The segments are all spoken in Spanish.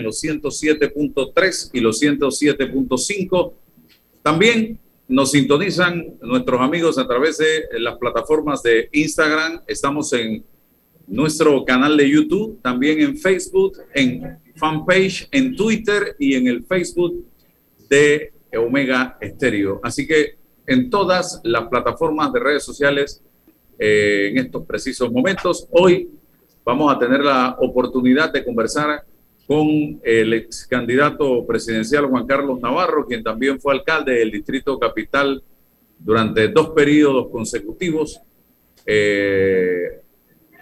los 107.3 y los 107.5. También nos sintonizan nuestros amigos a través de las plataformas de Instagram. Estamos en nuestro canal de YouTube, también en Facebook, en fanpage, en Twitter y en el Facebook de Omega Estéreo. Así que en todas las plataformas de redes sociales eh, en estos precisos momentos. Hoy vamos a tener la oportunidad de conversar con el ex candidato presidencial Juan Carlos Navarro, quien también fue alcalde del Distrito Capital durante dos periodos consecutivos eh,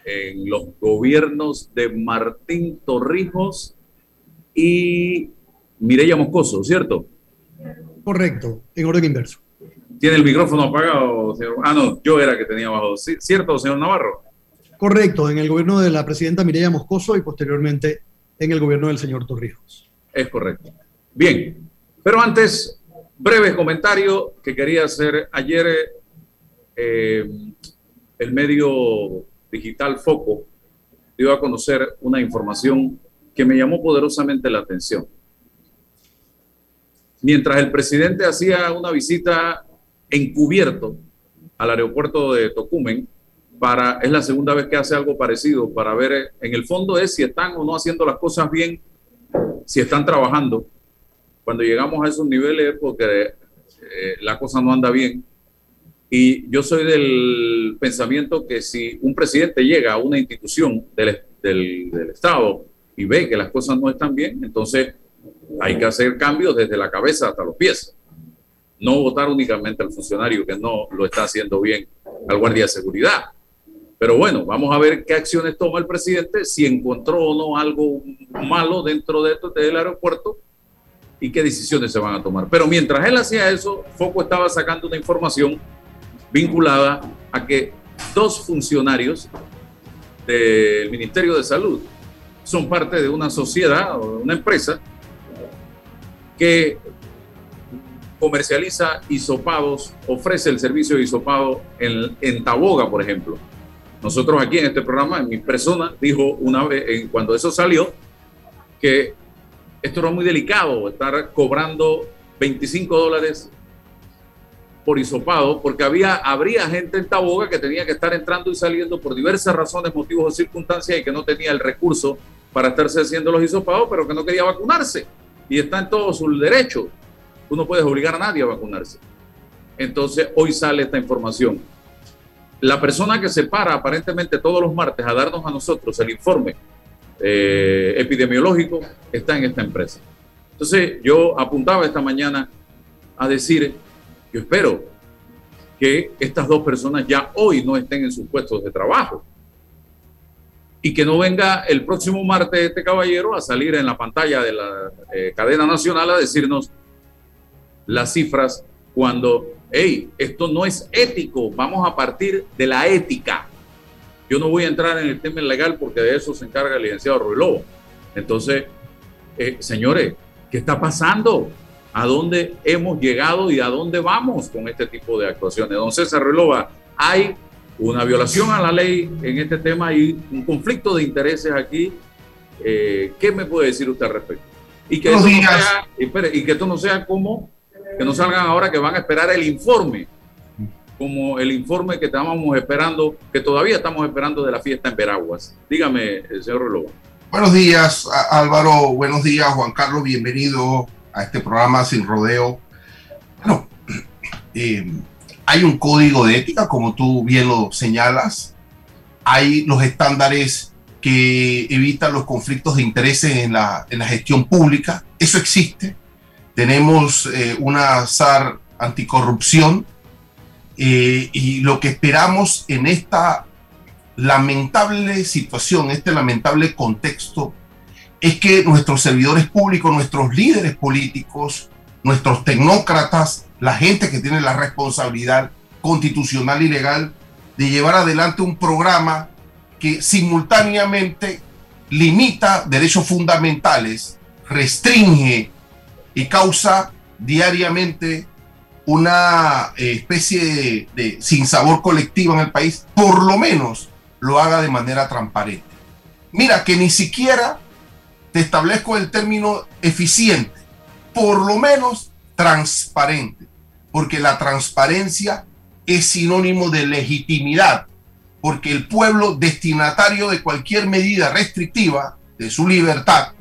en los gobiernos de Martín Torrijos y Mireya Moscoso, ¿cierto? Correcto, en orden inverso. ¿Tiene el micrófono apagado, señor? Ah, no, yo era que tenía abajo. ¿Cierto, señor Navarro? Correcto, en el gobierno de la presidenta Mireya Moscoso y posteriormente en el gobierno del señor Torrijos. Es correcto. Bien, pero antes, breve comentario que quería hacer. Ayer eh, el medio digital Foco dio a conocer una información que me llamó poderosamente la atención. Mientras el presidente hacía una visita encubierto al aeropuerto de Tocumen, para, es la segunda vez que hace algo parecido para ver, en el fondo es si están o no haciendo las cosas bien, si están trabajando. Cuando llegamos a esos niveles porque eh, la cosa no anda bien. Y yo soy del pensamiento que si un presidente llega a una institución del, del, del Estado y ve que las cosas no están bien, entonces hay que hacer cambios desde la cabeza hasta los pies. No votar únicamente al funcionario que no lo está haciendo bien, al guardia de seguridad. Pero bueno, vamos a ver qué acciones toma el presidente, si encontró o no algo malo dentro de esto, del aeropuerto y qué decisiones se van a tomar. Pero mientras él hacía eso, Foco estaba sacando una información vinculada a que dos funcionarios del Ministerio de Salud son parte de una sociedad o de una empresa que comercializa hisopados, ofrece el servicio de hisopado en, en Taboga, por ejemplo. Nosotros aquí en este programa, en mi persona, dijo una vez, en, cuando eso salió, que esto era muy delicado, estar cobrando 25 dólares por hisopado, porque había, habría gente en Taboga que tenía que estar entrando y saliendo por diversas razones, motivos o circunstancias y que no tenía el recurso para estarse haciendo los hisopados, pero que no quería vacunarse y está en todo su derecho. Tú no puedes obligar a nadie a vacunarse. Entonces, hoy sale esta información. La persona que se para aparentemente todos los martes a darnos a nosotros el informe eh, epidemiológico está en esta empresa. Entonces, yo apuntaba esta mañana a decir, yo espero que estas dos personas ya hoy no estén en sus puestos de trabajo y que no venga el próximo martes este caballero a salir en la pantalla de la eh, cadena nacional a decirnos las cifras cuando, hey, esto no es ético, vamos a partir de la ética. Yo no voy a entrar en el tema legal porque de eso se encarga el licenciado Ruy Lobo. Entonces, eh, señores, ¿qué está pasando? ¿A dónde hemos llegado y a dónde vamos con este tipo de actuaciones? Don César Ruilova, hay una violación a la ley en este tema y un conflicto de intereses aquí. Eh, ¿Qué me puede decir usted al respecto? Y que, esto no sea, y que esto no sea como que no salgan ahora que van a esperar el informe, como el informe que estábamos esperando, que todavía estamos esperando de la fiesta en Veraguas. Dígame, señor Reloj. Buenos días, Álvaro. Buenos días, Juan Carlos. Bienvenido a este programa Sin Rodeo. Bueno, eh, hay un código de ética, como tú bien lo señalas. Hay los estándares que evitan los conflictos de intereses en la, en la gestión pública. Eso existe. Tenemos eh, una SAR anticorrupción eh, y lo que esperamos en esta lamentable situación, este lamentable contexto, es que nuestros servidores públicos, nuestros líderes políticos, nuestros tecnócratas, la gente que tiene la responsabilidad constitucional y legal de llevar adelante un programa que simultáneamente limita derechos fundamentales, restringe y causa diariamente una eh, especie de, de sinsabor colectivo en el país, por lo menos lo haga de manera transparente. Mira que ni siquiera te establezco el término eficiente, por lo menos transparente, porque la transparencia es sinónimo de legitimidad, porque el pueblo destinatario de cualquier medida restrictiva de su libertad,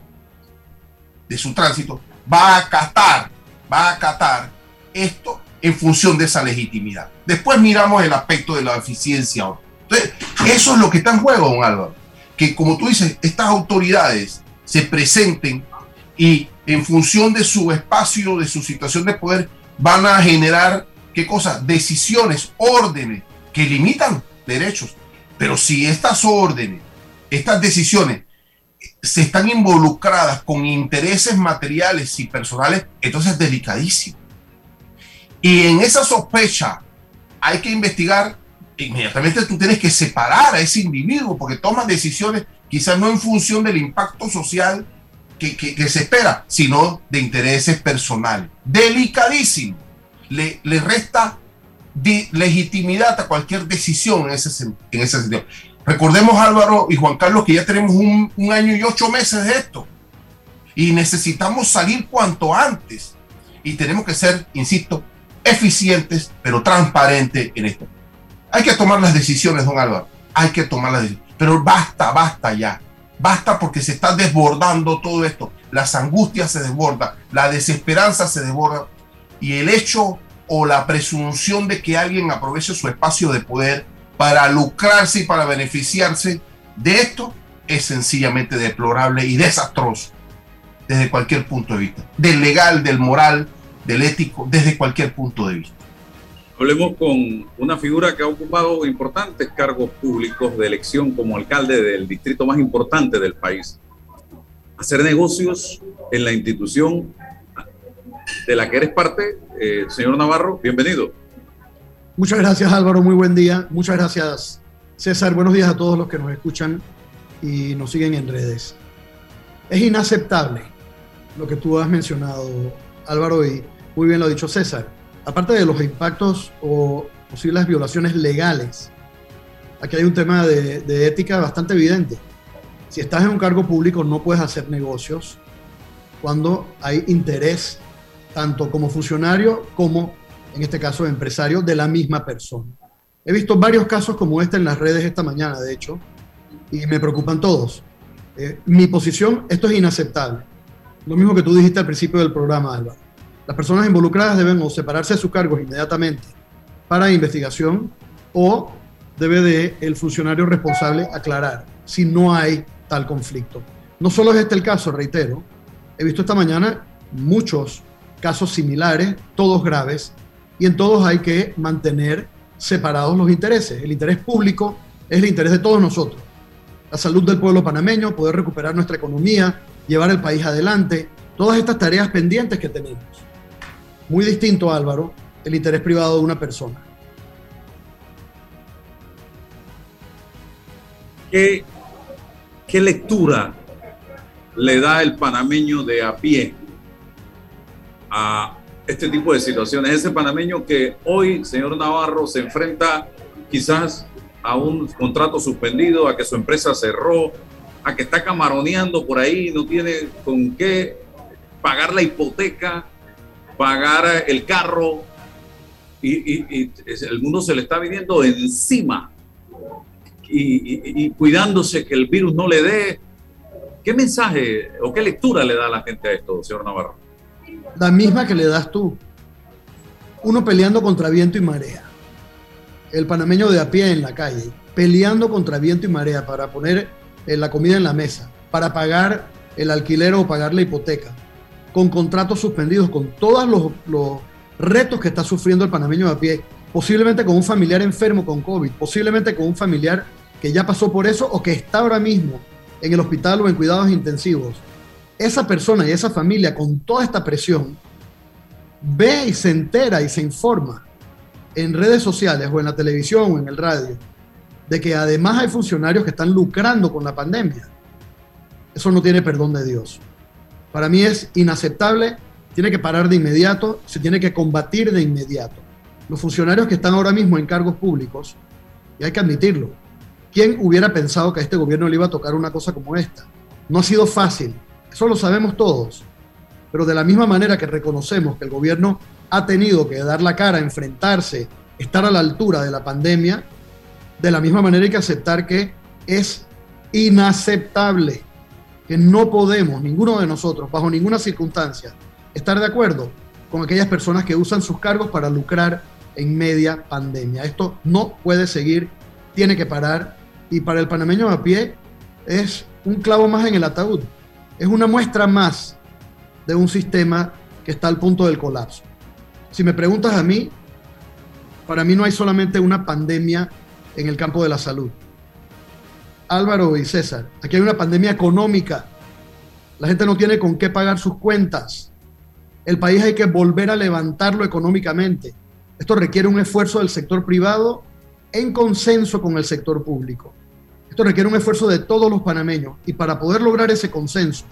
de su tránsito, va a acatar, va a acatar esto en función de esa legitimidad. Después miramos el aspecto de la eficiencia. Entonces, eso es lo que está en juego, don Álvaro. Que como tú dices, estas autoridades se presenten y en función de su espacio, de su situación de poder, van a generar, ¿qué cosa? Decisiones, órdenes que limitan derechos. Pero si estas órdenes, estas decisiones se están involucradas con intereses materiales y personales, entonces es delicadísimo. Y en esa sospecha hay que investigar, inmediatamente tú tienes que separar a ese individuo porque toma decisiones quizás no en función del impacto social que, se espera, sino de intereses personales. Delicadísimo. Le, le resta legitimidad a cualquier decisión en ese, en ese sentido. Recordemos Álvaro y Juan Carlos que ya tenemos un, año y ocho meses de esto y necesitamos salir cuanto antes y tenemos que ser, insisto, eficientes pero transparentes en esto. Hay que tomar las decisiones, don Álvaro, hay que tomar las decisiones pero basta, basta ya. Basta porque se está desbordando todo esto. Las angustias se desbordan, la desesperanza se desborda y el hecho o la presunción de que alguien aproveche su espacio de poder para lucrarse y para beneficiarse de esto es sencillamente deplorable y desastroso desde cualquier punto de vista, del legal, del moral, del ético, desde cualquier punto de vista. Hablemos con una figura que ha ocupado importantes cargos públicos de elección como alcalde del distrito más importante del país. Hacer negocios en la institución de la que eres parte, eh, señor Navarro, bienvenido. Muchas gracias Álvaro, muy buen día. Muchas gracias César, buenos días a todos los que nos escuchan y nos siguen en redes. Es inaceptable lo que tú has mencionado, Álvaro, y muy bien lo ha dicho César aparte de los impactos o posibles violaciones legales, aquí hay un tema de, ética bastante evidente. Si estás en un cargo público no puedes hacer negocios cuando hay interés tanto como funcionario como, en este caso, empresario de la misma persona. He visto varios casos como este en las redes esta mañana, de hecho, y me preocupan todos. Eh, mi posición, esto es inaceptable. Lo mismo que tú dijiste al principio del programa, Álvaro. Las personas involucradas deben o separarse de sus cargos inmediatamente para investigación o debe de el funcionario responsable aclarar si no hay tal conflicto. No solo es este el caso, reitero, he visto esta mañana muchos casos similares, todos graves, y en todos hay que mantener separados los intereses. El interés público es el interés de todos nosotros. La salud del pueblo panameño, poder recuperar nuestra economía, llevar el país adelante, todas estas tareas pendientes que tenemos muy distinto, Álvaro, el interés privado de una persona. ¿Qué, qué lectura le da el panameño de a pie a este tipo de situaciones? Ese panameño que hoy, señor Navarro, se enfrenta quizás a un contrato suspendido, a que su empresa cerró, a que está camaroneando por ahí, no tiene con qué pagar la hipoteca, pagar el carro y, el mundo se le está viniendo encima y, cuidándose que el virus no le dé. ¿Qué mensaje o qué lectura le da la gente a esto, señor Navarro? La misma que le das tú. Uno peleando contra viento y marea. El panameño de a pie en la calle, peleando contra viento y marea para poner eh, la comida en la mesa, para pagar el alquiler o pagar la hipoteca con contratos suspendidos, con todos los, retos que está sufriendo el panameño de a pie, posiblemente con un familiar enfermo con COVID, posiblemente con un familiar que ya pasó por eso o que está ahora mismo en el hospital o en cuidados intensivos. Esa persona y esa familia con toda esta presión ve y se entera y se informa en redes sociales o en la televisión o en el radio de que además hay funcionarios que están lucrando con la pandemia. Eso no tiene perdón de Dios. Para mí es inaceptable, tiene que parar de inmediato, se tiene que combatir de inmediato. Los funcionarios que están ahora mismo en cargos públicos, y hay que admitirlo, ¿quién hubiera pensado que a este gobierno le iba a tocar una cosa como esta? No ha sido fácil Eso lo sabemos todos. Pero de la misma manera que reconocemos que el gobierno ha tenido que dar la cara, enfrentarse, estar a la altura de la pandemia, de la misma manera hay que aceptar que es inaceptable, que no podemos, ninguno de nosotros, bajo ninguna circunstancia, estar de acuerdo con aquellas personas que usan sus cargos para lucrar en media pandemia. Esto no puede seguir, tiene que parar y para el panameño a pie es un clavo más en el ataúd, es una muestra más de un sistema que está al punto del colapso. Si me preguntas a mí, para mí no hay solamente una pandemia en el campo de la salud. Álvaro y César, aquí hay una pandemia económica. La gente no tiene con qué pagar sus cuentas. El país hay que volver a levantarlo económicamente. Esto requiere un esfuerzo del sector privado en consenso con el sector público. Esto requiere un esfuerzo de todos los panameños y para poder lograr ese consenso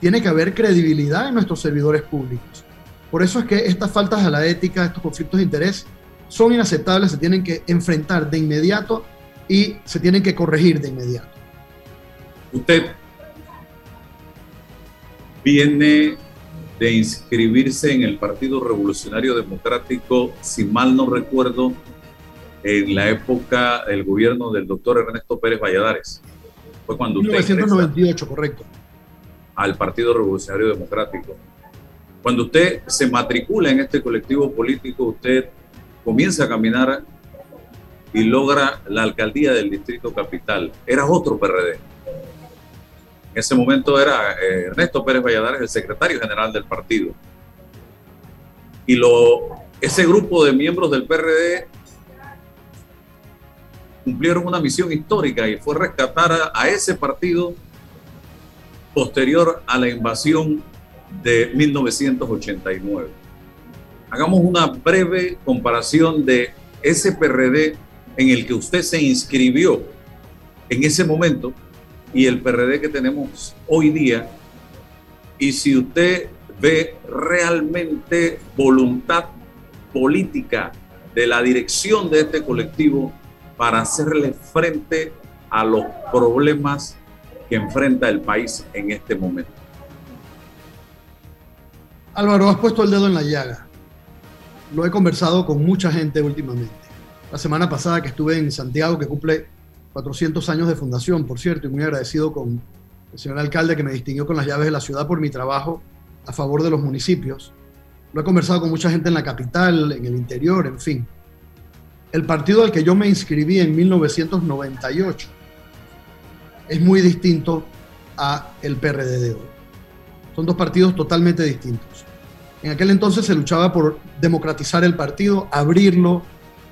tiene que haber credibilidad en nuestros servidores públicos. Por eso es que estas faltas a la ética, estos conflictos de interés son inaceptables, se tienen que enfrentar de inmediato y se tienen que corregir de inmediato. Usted viene de inscribirse en el Partido Revolucionario Democrático, si mal no recuerdo, en la época del gobierno del doctor Ernesto Pérez Valladares. Fue cuando usted 1998, correcto. Al Partido Revolucionario Democrático. Cuando usted se matricula en este colectivo político, usted comienza a caminar y logra la alcaldía del Distrito Capital. Era otro PRD en ese momento era eh, Ernesto Pérez Valladares, el secretario general del partido. Y lo, ese grupo de miembros del PRD cumplieron una misión histórica y fue rescatar a, ese partido posterior a la invasión de 1989. Hagamos una breve comparación de ese PRD en el que usted se inscribió en ese momento y el PRD que tenemos hoy día. Y si usted ve realmente voluntad política de la dirección de este colectivo para hacerle frente a los problemas que enfrenta el país en este momento. Álvaro, has puesto el dedo en la llaga. Lo he conversado con mucha gente últimamente. La semana pasada que estuve en Santiago, que cumple 400 años de fundación, por cierto, y muy agradecido con el señor alcalde que me distinguió con las llaves de la ciudad por mi trabajo a favor de los municipios. Lo he conversado con mucha gente en la capital, en el interior, en fin. El partido al que yo me inscribí en 1998 es muy distinto a el PRD de hoy. Son dos partidos totalmente distintos. En aquel entonces se luchaba por democratizar el partido, abrirlo,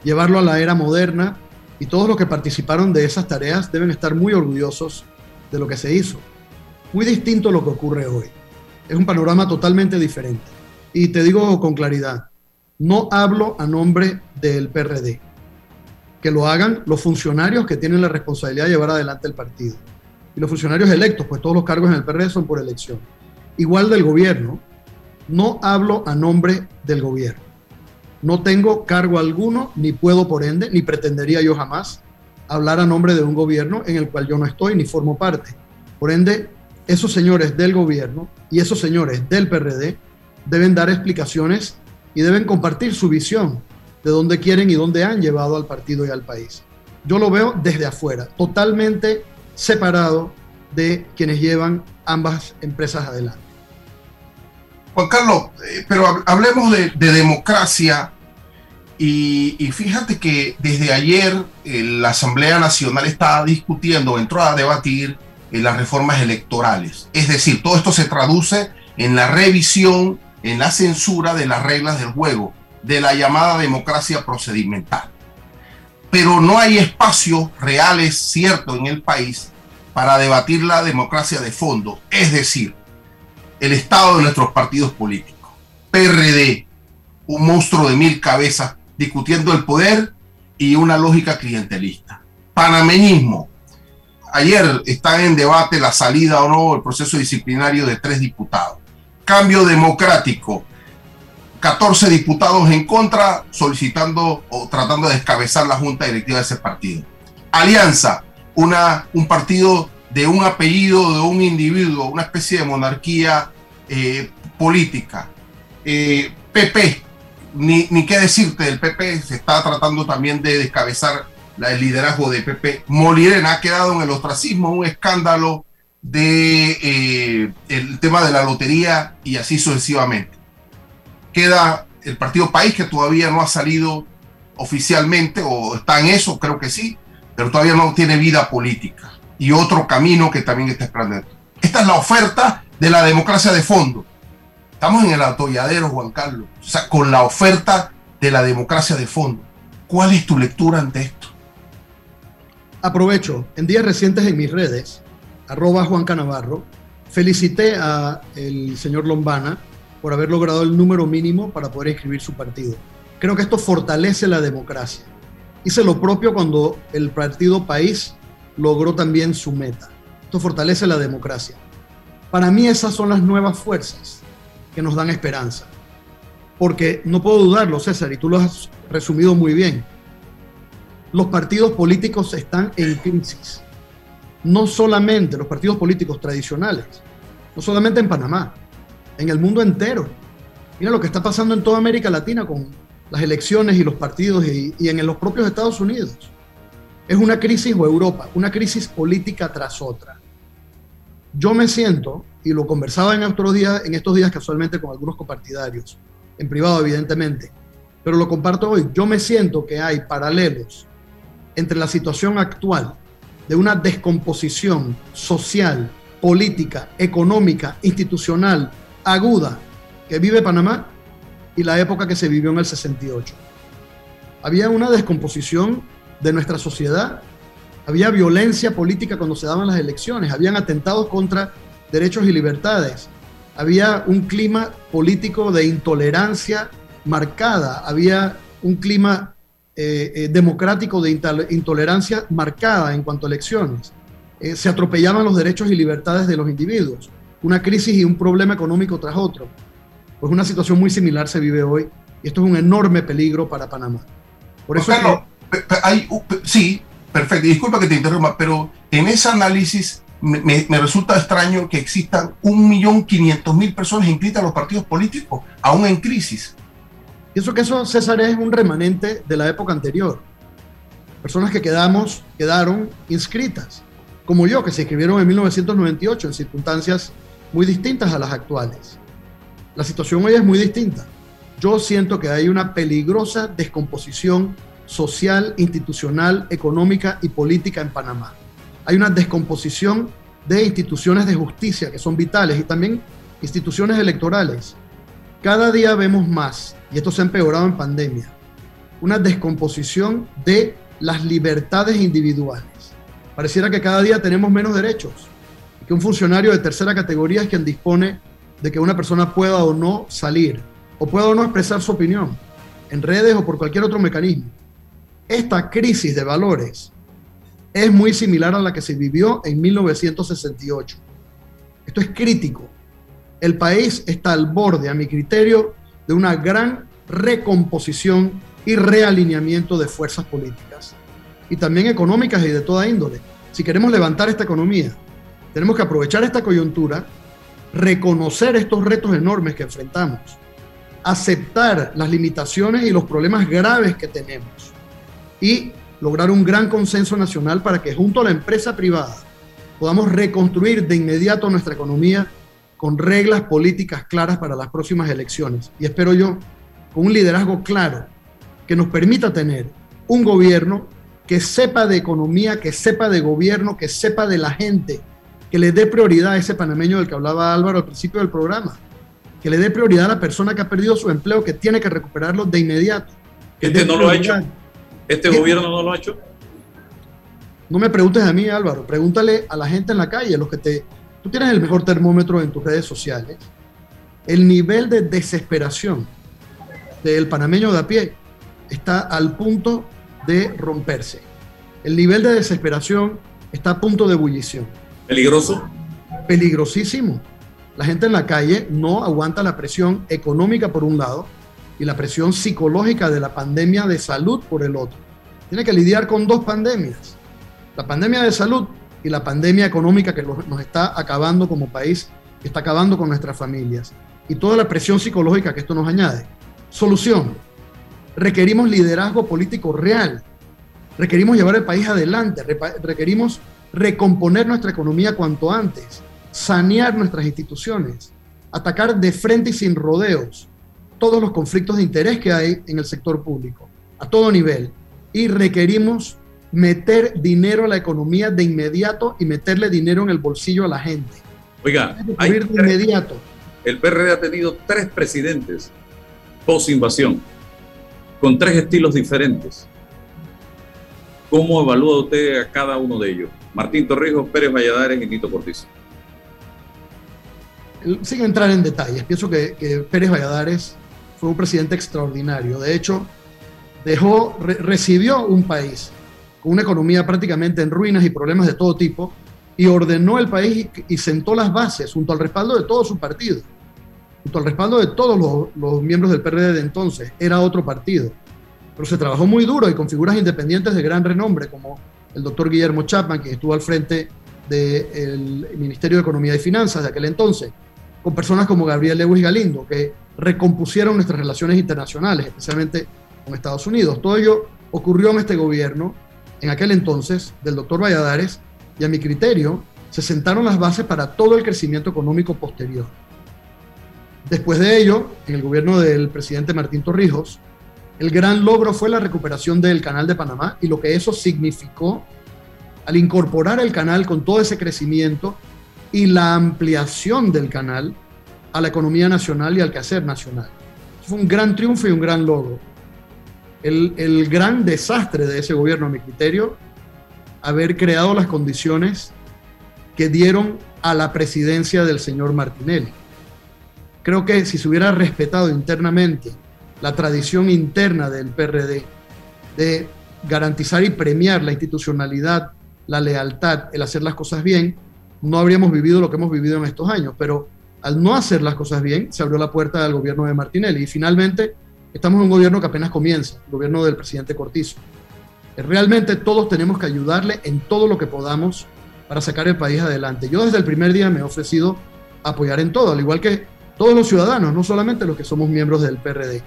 llevarlo a la era moderna y todos los que participaron de esas tareas deben estar muy orgullosos de lo que se hizo. Muy distinto a lo que ocurre hoy. Es un panorama totalmente diferente. Y te digo con claridad, no hablo a nombre del PRD. Que lo hagan los funcionarios que tienen la responsabilidad de llevar adelante el partido. Y los funcionarios electos, pues todos los cargos en el PRD son por elección. Igual del gobierno, no hablo a nombre del gobierno. No tengo cargo alguno, ni puedo por ende, ni pretendería yo jamás hablar a nombre de un gobierno en el cual yo no estoy ni formo parte. Por ende, esos señores del gobierno y esos señores del PRD deben dar explicaciones y deben compartir su visión de dónde quieren y dónde han llevado al partido y al país. Yo lo veo desde afuera, totalmente separado de quienes llevan ambas empresas adelante. Juan Carlos, eh, pero hablemos de, democracia y, fíjate que desde ayer eh, la Asamblea Nacional está discutiendo, entró a debatir eh, las reformas electorales. Es decir, todo esto se traduce en la revisión, en la censura de las reglas del juego, de la llamada democracia procedimental. Pero no hay espacios reales, cierto, en el país para debatir la democracia de fondo. Es decir, el estado de nuestros partidos políticos. PRD, un monstruo de mil cabezas discutiendo el poder y una lógica clientelista. Panameñismo. Ayer está en debate la salida o no el proceso disciplinario de tres diputados. Cambio democrático. 14 diputados en contra solicitando o tratando de descabezar la junta directiva de ese partido. Alianza, una, un partido de un apellido de un individuo, una especie de monarquía eh, política. PP, eh, ni, ni, qué decirte del PP, se está tratando también de descabezar el liderazgo de PP. Molirena ha quedado en el ostracismo, un escándalo de eh, el tema de la lotería y así sucesivamente. Queda el partido País que todavía no ha salido oficialmente o está en eso, creo que sí, pero todavía no tiene vida política y otro camino que también está esperando. Esta es la oferta de la democracia de fondo. Estamos en el atolladero, Juan Carlos, o sea, con la oferta de la democracia de fondo. ¿Cuál es tu lectura ante esto? Aprovecho, en días recientes en mis redes, arroba Juan Canavarro, felicité a el señor Lombana por haber logrado el número mínimo para poder inscribir su partido. Creo que esto fortalece la democracia. Hice lo propio cuando el partido País logró también su meta. Esto fortalece la democracia. Para mí esas son las nuevas fuerzas que nos dan esperanza. Porque no puedo dudarlo, César, y tú lo has resumido muy bien. Los partidos políticos están en crisis. No solamente los partidos políticos tradicionales, no solamente en Panamá, en el mundo entero. Mira lo que está pasando en toda América Latina con las elecciones y los partidos y, y en los propios Estados Unidos. Es una crisis o Europa, una crisis política tras otra. Yo me siento, y lo conversaba en, otros días, en estos días casualmente con algunos compartidarios, en privado evidentemente, pero lo comparto hoy, yo me siento que hay paralelos entre la situación actual de una descomposición social, política, económica, institucional, aguda que vive Panamá y la época que se vivió en el 68. Había una descomposición de nuestra sociedad. Había violencia política cuando se daban las elecciones, habían atentados contra derechos y libertades, había un clima político de intolerancia marcada, había un clima eh, eh, democrático de intolerancia marcada en cuanto a elecciones. Eh, se atropellaban los derechos y libertades de los individuos, una crisis y un problema económico tras otro. Pues una situación muy similar se vive hoy y esto es un enorme peligro para Panamá. Por eso hay, sí, perfecto. Disculpa que te interrumpa, pero en ese análisis me, resulta extraño que existan 1.500.000 personas inscritas a los partidos políticos, aún en crisis. Pienso que eso, César, es un remanente de la época anterior. Personas que quedamos, quedaron inscritas, como yo, que se inscribieron en 1998 en circunstancias muy distintas a las actuales. La situación hoy es muy distinta. Yo siento que hay una peligrosa descomposición social, institucional, económica y política en Panamá. Hay una descomposición de instituciones de justicia que son vitales y también instituciones electorales. Cada día vemos más, y esto se ha empeorado en pandemia, una descomposición de las libertades individuales. Pareciera que cada día tenemos menos derechos, que un funcionario de tercera categoría es quien dispone de que una persona pueda o no salir, o pueda o no expresar su opinión, en redes o por cualquier otro mecanismo. Esta crisis de valores es muy similar a la que se vivió en 1968. Esto es crítico. El país está al borde, a mi criterio, de una gran recomposición y realineamiento de fuerzas políticas y también económicas y de toda índole. Si queremos levantar esta economía, tenemos que aprovechar esta coyuntura, reconocer estos retos enormes que enfrentamos, aceptar las limitaciones y los problemas graves que tenemos y lograr un gran consenso nacional para que junto a la empresa privada podamos reconstruir de inmediato nuestra economía con reglas políticas claras para las próximas elecciones. Y espero yo, con un liderazgo claro, que nos permita tener un gobierno que sepa de economía, que sepa de gobierno, que sepa de la gente, que le dé prioridad a ese panameño del que hablaba Álvaro al principio del programa, que le dé prioridad a la persona que ha perdido su empleo, que tiene que recuperarlo de inmediato. Este no lo ha hecho. ¿Este gobierno no lo ha hecho? No me preguntes a mí, Álvaro, pregúntale a la gente en la calle, los que te... Tú tienes el mejor termómetro en tus redes sociales. El nivel de desesperación del panameño de a pie está al punto de romperse. El nivel de desesperación está a punto de ebullición. ¿Peligroso? Peligrosísimo. La gente en la calle no aguanta la presión económica por un lado y la presión psicológica de la pandemia de salud por el otro. Tiene que lidiar con dos pandemias. La pandemia de salud y la pandemia económica que nos está acabando como país, que está acabando con nuestras familias y toda la presión psicológica que esto nos añade. Solución. Requerimos liderazgo político real. Requerimos llevar el país adelante. Requerimos recomponer nuestra economía cuanto antes, sanear nuestras instituciones, atacar de frente y sin rodeos todos los conflictos de interés que hay en el sector público, a todo nivel. Y requerimos meter dinero a la economía de inmediato y meterle dinero en el bolsillo a la gente. Oiga, hay de inmediato. El PRD ha tenido tres presidentes post invasión, con tres estilos diferentes. ¿Cómo evalúa usted a cada uno de ellos? Martín Torrijos, Pérez Valladares y Nito Cortizo. Sin entrar en detalles, pienso que, Pérez Valladares fue un presidente extraordinario. De hecho, dejó, recibió un país con una economía prácticamente en ruinas y problemas de todo tipo, y ordenó el país y, sentó las bases junto al respaldo de todo su partido, junto al respaldo de todos los, los miembros del PRD de entonces. Era otro partido. Pero se trabajó muy duro y con figuras independientes de gran renombre, como el doctor Guillermo Chapman, que estuvo al frente del Ministerio de Economía y Finanzas de aquel entonces, con personas como Gabriel Lewis Galindo, que recompusieron nuestras relaciones internacionales, especialmente con Estados Unidos. Todo ello ocurrió en este gobierno, en aquel entonces, del doctor Valladares, y a mi criterio, se sentaron las bases para todo el crecimiento económico posterior. Después de ello, en el gobierno del presidente Martín Torrijos, el gran logro fue la recuperación del Canal de Panamá y lo que eso significó al incorporar el canal con todo ese crecimiento y la ampliación del canal a la economía nacional y al quehacer nacional. Fue un gran triunfo y un gran logro. El, gran desastre de ese gobierno, a mi criterio, haber creado las condiciones que dieron a la presidencia del señor Martinelli. Creo que si se hubiera respetado internamente la tradición interna del PRD de garantizar y premiar la institucionalidad, la lealtad, el hacer las cosas bien, no habríamos vivido lo que hemos vivido en estos años. Pero al no hacer las cosas bien, se abrió la puerta al gobierno de Martinelli. Y finalmente, estamos en un gobierno que apenas comienza, el gobierno del presidente Cortizo. Realmente todos tenemos que ayudarle en todo lo que podamos para sacar el país adelante. Yo desde el primer día me he ofrecido apoyar en todo, al igual que todos los ciudadanos, no solamente los que somos miembros del PRD.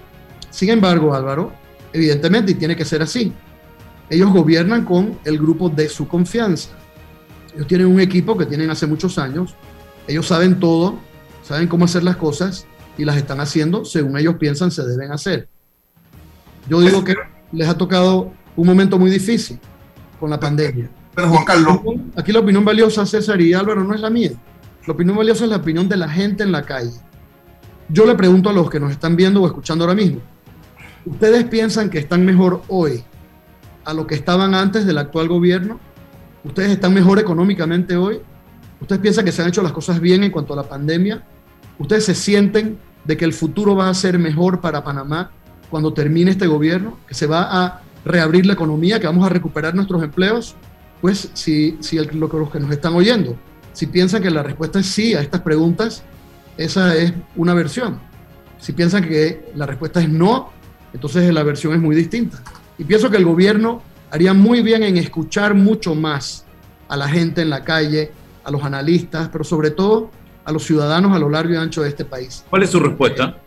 Sin embargo, Álvaro, evidentemente, y tiene que ser así, ellos gobiernan con el grupo de su confianza. Ellos tienen un equipo que tienen hace muchos años, ellos saben todo, saben cómo hacer las cosas y las están haciendo según ellos piensan se deben hacer. Yo digo que les ha tocado un momento muy difícil con la pandemia. Pero Juan Carlos. Aquí la opinión valiosa, César y Álvaro, no es la mía. La opinión valiosa es la opinión de la gente en la calle. Yo le pregunto a los que nos están viendo o escuchando ahora mismo, ¿Ustedes piensan que están mejor hoy a lo que estaban antes del actual gobierno? ¿Ustedes están mejor económicamente hoy? ¿Ustedes piensan que se han hecho las cosas bien en cuanto a la pandemia? ¿Ustedes se sienten de que el futuro va a ser mejor para Panamá cuando termine este gobierno? ¿Que se va a reabrir la economía? ¿Que vamos a recuperar nuestros empleos? Pues si, si el, lo, los que nos están oyendo, si piensan que la respuesta es sí a estas preguntas, esa es una versión. Si piensan que la respuesta es no, entonces la versión es muy distinta. Y pienso que el gobierno haría muy bien en escuchar mucho más a la gente en la calle, a los analistas, pero sobre todo a los ciudadanos a lo largo y ancho de este país. ¿Cuál es su respuesta?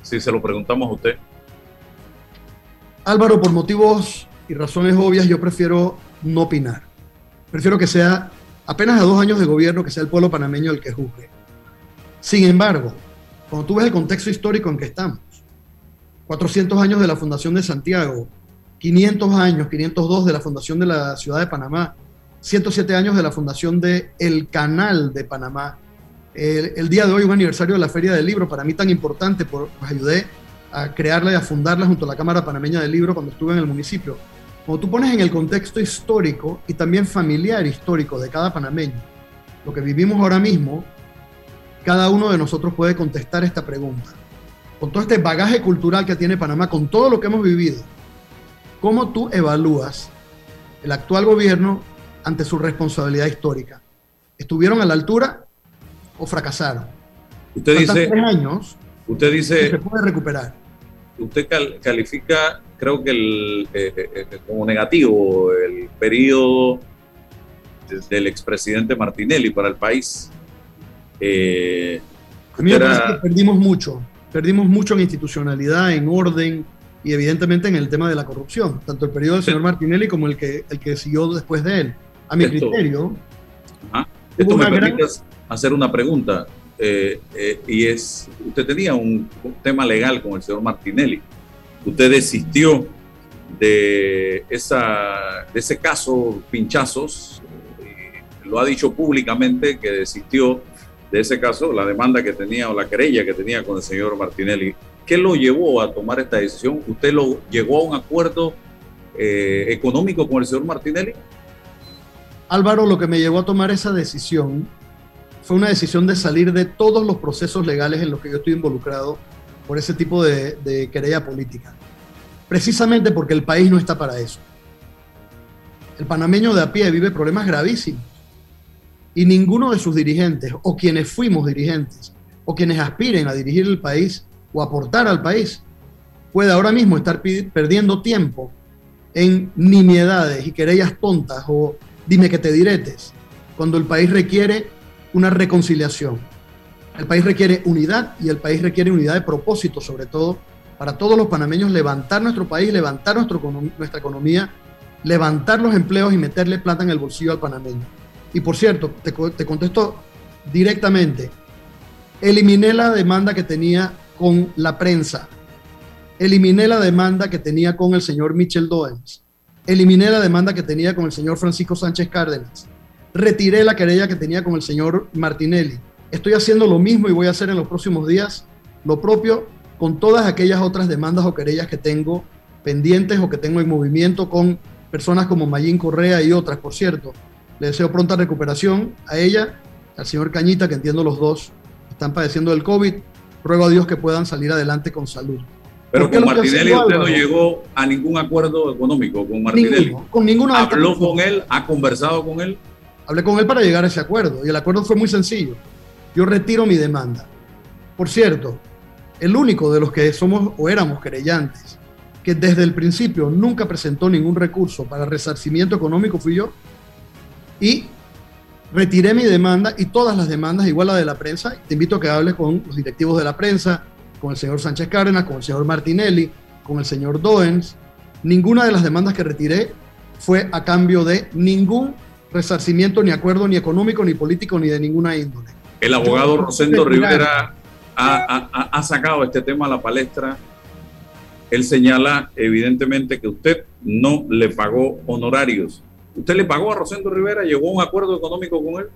Si se lo preguntamos a usted. Álvaro, por motivos y razones obvias, yo prefiero no opinar. Prefiero que sea apenas a dos años de gobierno, que sea el pueblo panameño el que juzgue. Sin embargo, cuando tú ves el contexto histórico en que estamos, 400 años de la fundación de Santiago, 500 años, 502 de la fundación de la ciudad de Panamá, 107 años de la fundación de el Canal de Panamá. El, día de hoy, un aniversario de la Feria del Libro, para mí tan importante, pues ayudé a crearla y a fundarla junto a la Cámara Panameña del Libro cuando estuve en el municipio. Cuando tú pones en el contexto histórico y también familiar histórico de cada panameño, lo que vivimos ahora mismo, cada uno de nosotros puede contestar esta pregunta con todo este bagaje cultural que tiene Panamá, con todo lo que hemos vivido, ¿cómo tú evalúas el actual gobierno ante su responsabilidad histórica? ¿Estuvieron a la altura o fracasaron? Usted dice. Tres años. Usted dice. Se puede recuperar. Usted califica, creo que el, eh, eh, eh, como negativo el periodo del expresidente Martinelli para el país. Eh, a mí me parece que perdimos mucho, perdimos mucho en institucionalidad, en orden y evidentemente en el tema de la corrupción, tanto el periodo del señor Martinelli como el que, el que siguió después de él. A mi criterio. Esto me permite hacer una pregunta. Eh, eh, y es, usted tenía un, tema legal con el señor Martinelli. Usted desistió de, esa, de ese caso pinchazos, lo ha dicho públicamente que desistió de ese caso, la demanda que tenía o la querella que tenía con el señor Martinelli. ¿Qué lo llevó a tomar esta decisión? ¿Usted lo llegó a un acuerdo eh, económico con el señor Martinelli? Álvaro, lo que me llevó a tomar esa decisión fue una decisión de salir de todos los procesos legales en los que yo estoy involucrado por ese tipo de, de querella política. Precisamente porque el país no está para eso. El panameño de a pie vive problemas gravísimos y ninguno de sus dirigentes o quienes fuimos dirigentes o quienes aspiren a dirigir el país o aportar al país puede ahora mismo estar perdiendo tiempo en nimiedades y querellas tontas o dime que te diretes, cuando el país requiere una reconciliación. El país requiere unidad y el país requiere unidad de propósito, sobre todo para todos los panameños, levantar nuestro país, levantar nuestra economía, levantar los empleos y meterle plata en el bolsillo al panameño. Y por cierto, te, te contesto directamente, eliminé la demanda que tenía con la prensa, eliminé la demanda que tenía con el señor Michel Doens, eliminé la demanda que tenía con el señor Francisco Sánchez Cárdenas, retiré la querella que tenía con el señor Martinelli. Estoy haciendo lo mismo y voy a hacer en los próximos días lo propio con todas aquellas otras demandas o querellas que tengo pendientes o que tengo en movimiento con personas como Mayín Correa y otras, por cierto. Le deseo pronta recuperación a ella, al señor Cañita, que entiendo los dos están padeciendo del COVID. Ruego a Dios que puedan salir adelante con salud. Pero con Martinelli usted no llegó a ningún acuerdo económico con Martinelli. con ninguno ¿Habló con él? ¿Ha conversado con él? Hablé con él para llegar a ese acuerdo y el acuerdo fue muy sencillo. Yo retiro mi demanda. Por cierto, el único de los que somos o éramos querellantes que desde el principio nunca presentó ningún recurso para resarcimiento económico fui yo y retiré mi demanda y todas las demandas, igual la de la prensa, te invito a que hables con los directivos de la prensa, con el señor Sánchez Cárdenas, con el señor Martinelli, con el señor Doens. Ninguna de las demandas que retiré fue a cambio de ningún resarcimiento, ni acuerdo, ni económico, ni político, ni de ninguna índole. El abogado Rosendo Rivera ha, ha sacado este tema a la palestra. Él señala evidentemente que usted no le pagó honorarios ¿Usted le pagó a Rosendo Rivera? ¿Llegó a un acuerdo económico con él?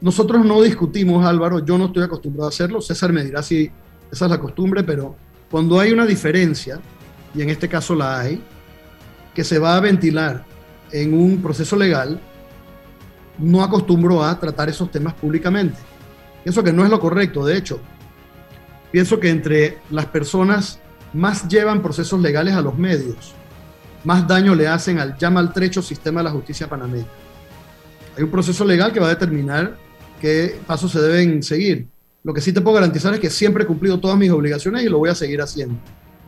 Nosotros no discutimos, Álvaro. Yo no estoy acostumbrado a hacerlo. César me dirá si esa es la costumbre, pero cuando hay una diferencia, y en este caso la hay, que se va a ventilar en un proceso legal, no acostumbro a tratar esos temas públicamente. Pienso que no es lo correcto, de hecho. Pienso que entre las personas más llevan procesos legales a los medios más daño le hacen al ya maltrecho sistema de la justicia panameña. Hay un proceso legal que va a determinar qué pasos se deben seguir. Lo que sí te puedo garantizar es que siempre he cumplido todas mis obligaciones y lo voy a seguir haciendo.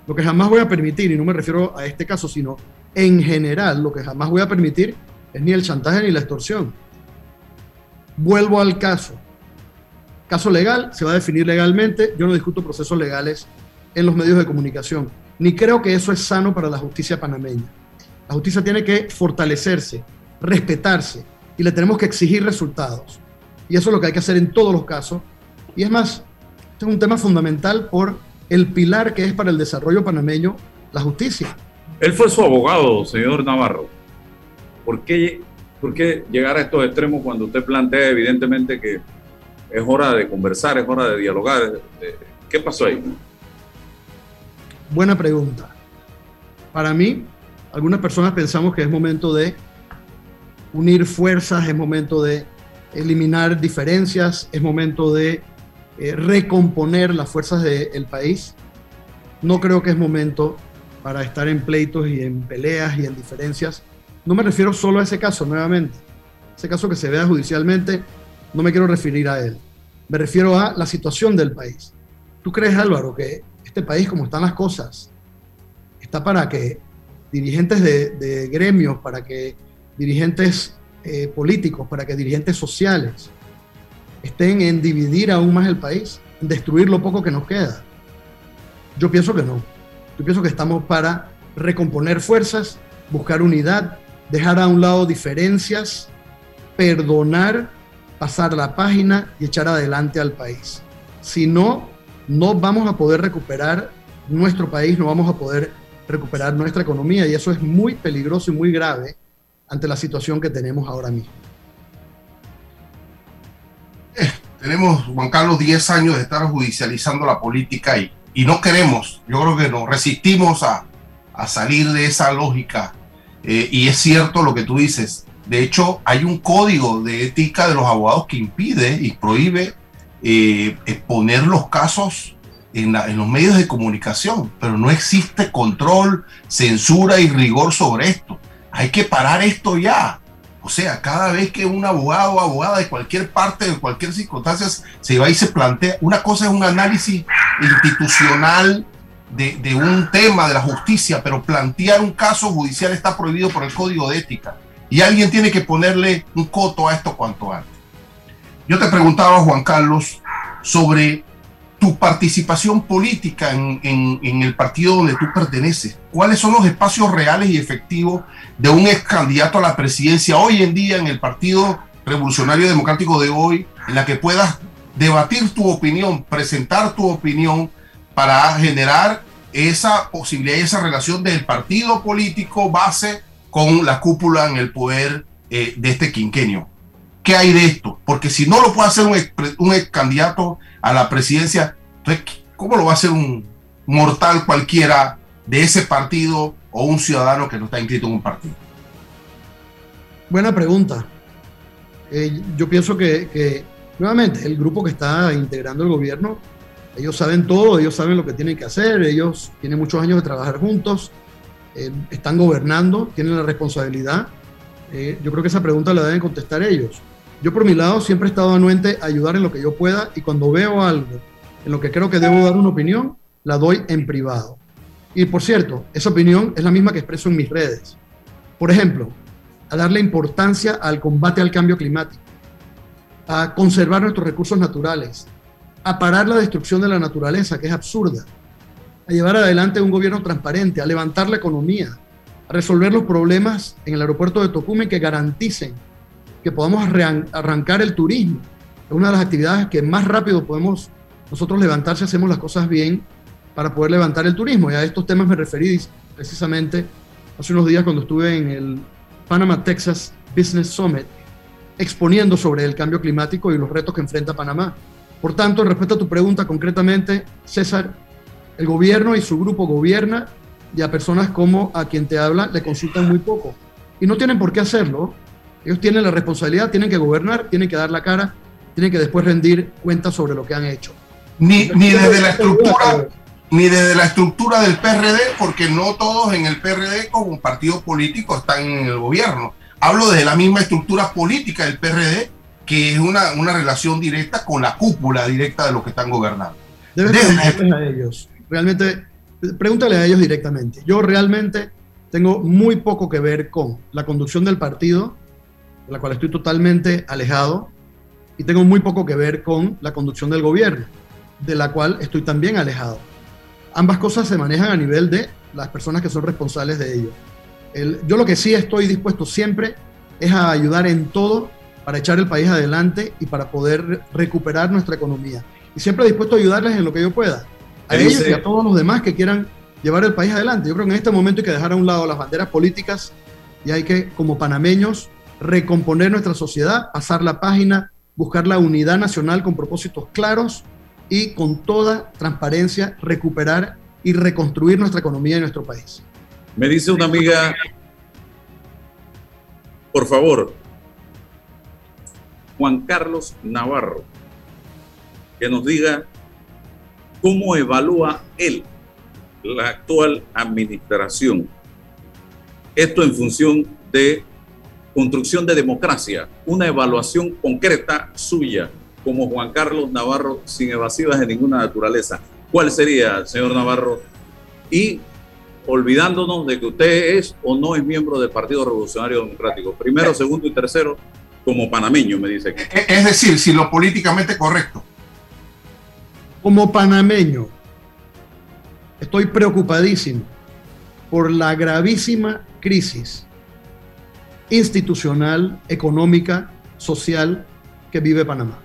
Lo que jamás voy a permitir, y no me refiero a este caso, sino en general, lo que jamás voy a permitir es ni el chantaje ni la extorsión. Vuelvo al caso. Caso legal, se va a definir legalmente. Yo no discuto procesos legales en los medios de comunicación ni creo que eso es sano para la justicia panameña. La justicia tiene que fortalecerse, respetarse y le tenemos que exigir resultados. Y eso es lo que hay que hacer en todos los casos. Y es más, este es un tema fundamental por el pilar que es para el desarrollo panameño, la justicia. Él fue su abogado, señor Navarro. ¿Por qué, ¿Por qué llegar a estos extremos cuando usted plantea evidentemente que es hora de conversar, es hora de dialogar? ¿Qué pasó ahí? Buena pregunta. Para mí, algunas personas pensamos que es momento de unir fuerzas, es momento de eliminar diferencias, es momento de eh, recomponer las fuerzas del país. No creo que es momento para estar en pleitos y en peleas y en diferencias. No me refiero solo a ese caso, nuevamente. Ese caso que se vea judicialmente, no me quiero referir a él. Me refiero a la situación del país. ¿Tú crees, Álvaro, que este país, como están las cosas, está para que dirigentes de, gremios, para que dirigentes eh, políticos, para que dirigentes sociales estén en dividir aún más el país, en destruir lo poco que nos queda. Yo pienso que no. Yo pienso que estamos para recomponer fuerzas, buscar unidad, dejar a un lado diferencias, perdonar, pasar la página y echar adelante al país. Si no, no vamos a poder recuperar nuestro país, no vamos a poder recuperar nuestra economía y eso es muy peligroso y muy grave ante la situación que tenemos ahora mismo. Eh, tenemos, Juan Carlos, 10 años de estar judicializando la política y, y no queremos, yo creo que nos resistimos a, a salir de esa lógica. Eh, y es cierto lo que tú dices. De hecho, hay un código de ética de los abogados que impide y prohíbe eh, exponer los casos en, los medios de comunicación, pero no existe control, censura y rigor sobre esto. Hay que parar esto ya. O sea, cada vez que un abogado o abogada de cualquier parte, de cualquier circunstancia, se va y se plantea, una cosa es un análisis institucional de, de, un tema de la justicia, pero plantear un caso judicial está prohibido por el código de ética. Y alguien tiene que ponerle un coto a esto cuanto antes. Yo te preguntaba, Juan Carlos, sobre tu participación política en, el partido donde tú perteneces. ¿Cuáles son los espacios reales y efectivos de un ex candidato a la presidencia hoy en día en el Partido Revolucionario Democrático de hoy, en la que puedas debatir tu opinión, presentar tu opinión para generar esa posibilidad y esa relación del partido político base con la cúpula en el poder eh, de este quinquenio? ¿Qué hay de esto? Porque si no lo puede hacer un un ex candidato a la presidencia, entonces, ¿cómo lo va a hacer un mortal cualquiera de ese partido o un ciudadano que no está inscrito en un partido? Buena pregunta. Eh, yo pienso que, nuevamente, el grupo que está integrando el gobierno, ellos saben todo, ellos saben lo que tienen que hacer, ellos tienen muchos años de trabajar juntos, eh, están gobernando, tienen la responsabilidad. Eh, yo creo que esa pregunta la deben contestar ellos. Yo por mi lado siempre he estado anuente a ayudar en lo que yo pueda y cuando veo algo en lo que creo que debo dar una opinión, la doy en privado. Y por cierto, esa opinión es la misma que expreso en mis redes. Por ejemplo, a darle importancia al combate al cambio climático, a conservar nuestros recursos naturales, a parar la destrucción de la naturaleza, que es absurda, a llevar adelante un gobierno transparente, a levantar la economía, a resolver los problemas en el aeropuerto de Tocumen que garanticen que podamos arrancar el turismo. Es una de las actividades que más rápido podemos nosotros levantar si hacemos las cosas bien para poder levantar el turismo. Y a estos temas me referí precisamente hace unos días cuando estuve en el Panama Texas Business Summit exponiendo sobre el cambio climático y los retos que enfrenta Panamá. Por tanto, respecto a tu pregunta concretamente, César, el gobierno y su grupo gobierna y a personas como a quien te habla le consultan muy poco. Y no tienen por qué hacerlo. Ellos tienen la responsabilidad, tienen que gobernar, tienen que dar la cara, tienen que después rendir cuentas sobre lo que han hecho. Ni, ni desde la estructura, ni desde la estructura del PRD, porque no todos en el PRD como partido político están en el gobierno. Hablo de la misma estructura política del PRD, que es una, una relación directa con la cúpula directa de los que están gobernando. Debes preguntarles a ellos. Realmente, pregúntale a ellos directamente. Yo realmente tengo muy poco que ver con la conducción del partido de la cual estoy totalmente alejado, y tengo muy poco que ver con la conducción del gobierno, de la cual estoy también alejado. Ambas cosas se manejan a nivel de las personas que son responsables de ello. yo lo que sí estoy dispuesto siempre es a ayudar en todo para echar el país adelante y para poder recuperar nuestra economía. Y siempre dispuesto a ayudarles en lo que yo pueda. A ellos y a todos los demás que quieran llevar el país adelante. Yo creo que en este momento hay que dejar a un lado las banderas políticas y hay que, como panameños, recomponer nuestra sociedad, pasar la página, buscar la unidad nacional con propósitos claros y con toda transparencia recuperar y reconstruir nuestra economía y nuestro país. Me dice una amiga, por favor, Juan Carlos Navarro, que nos diga cómo evalúa él la actual administración. Esto en función de construcción de democracia, una evaluación concreta suya como Juan Carlos Navarro sin evasivas de ninguna naturaleza. ¿Cuál sería, señor Navarro? Y olvidándonos de que usted es o no es miembro del Partido Revolucionario Democrático. Primero, segundo y tercero, como panameño, me dice. E-, es decir, si lo políticamente correcto. Como panameño, estoy preocupadísimo por la gravísima crisis institucional, económica, social que vive Panamá.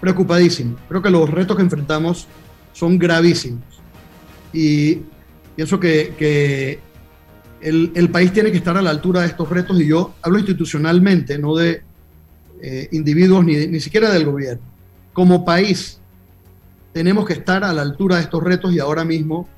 Preocupadísimo. Creo que los retos que enfrentamos son gravísimos. Y pienso que, el, país tiene que estar a la altura de estos retos y yo hablo institucionalmente, no de eh, individuos ni, ni siquiera del gobierno. Como país tenemos que estar a la altura de estos retos y ahora mismo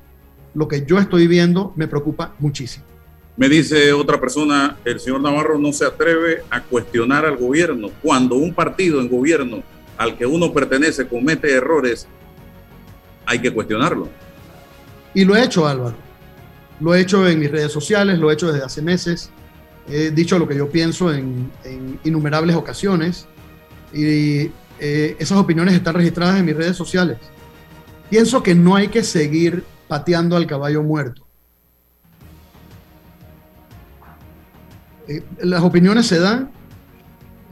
lo que yo estoy viendo me preocupa muchísimo. Me dice otra persona, el señor Navarro no se atreve a cuestionar al gobierno. Cuando un partido en gobierno al que uno pertenece comete errores, hay que cuestionarlo. Y lo he hecho, Álvaro. Lo he hecho en mis redes sociales, lo he hecho desde hace meses. He dicho lo que yo pienso en, innumerables ocasiones. Y eh, esas opiniones están registradas en mis redes sociales. Pienso que no hay que seguir pateando al caballo muerto. Eh, las opiniones se dan,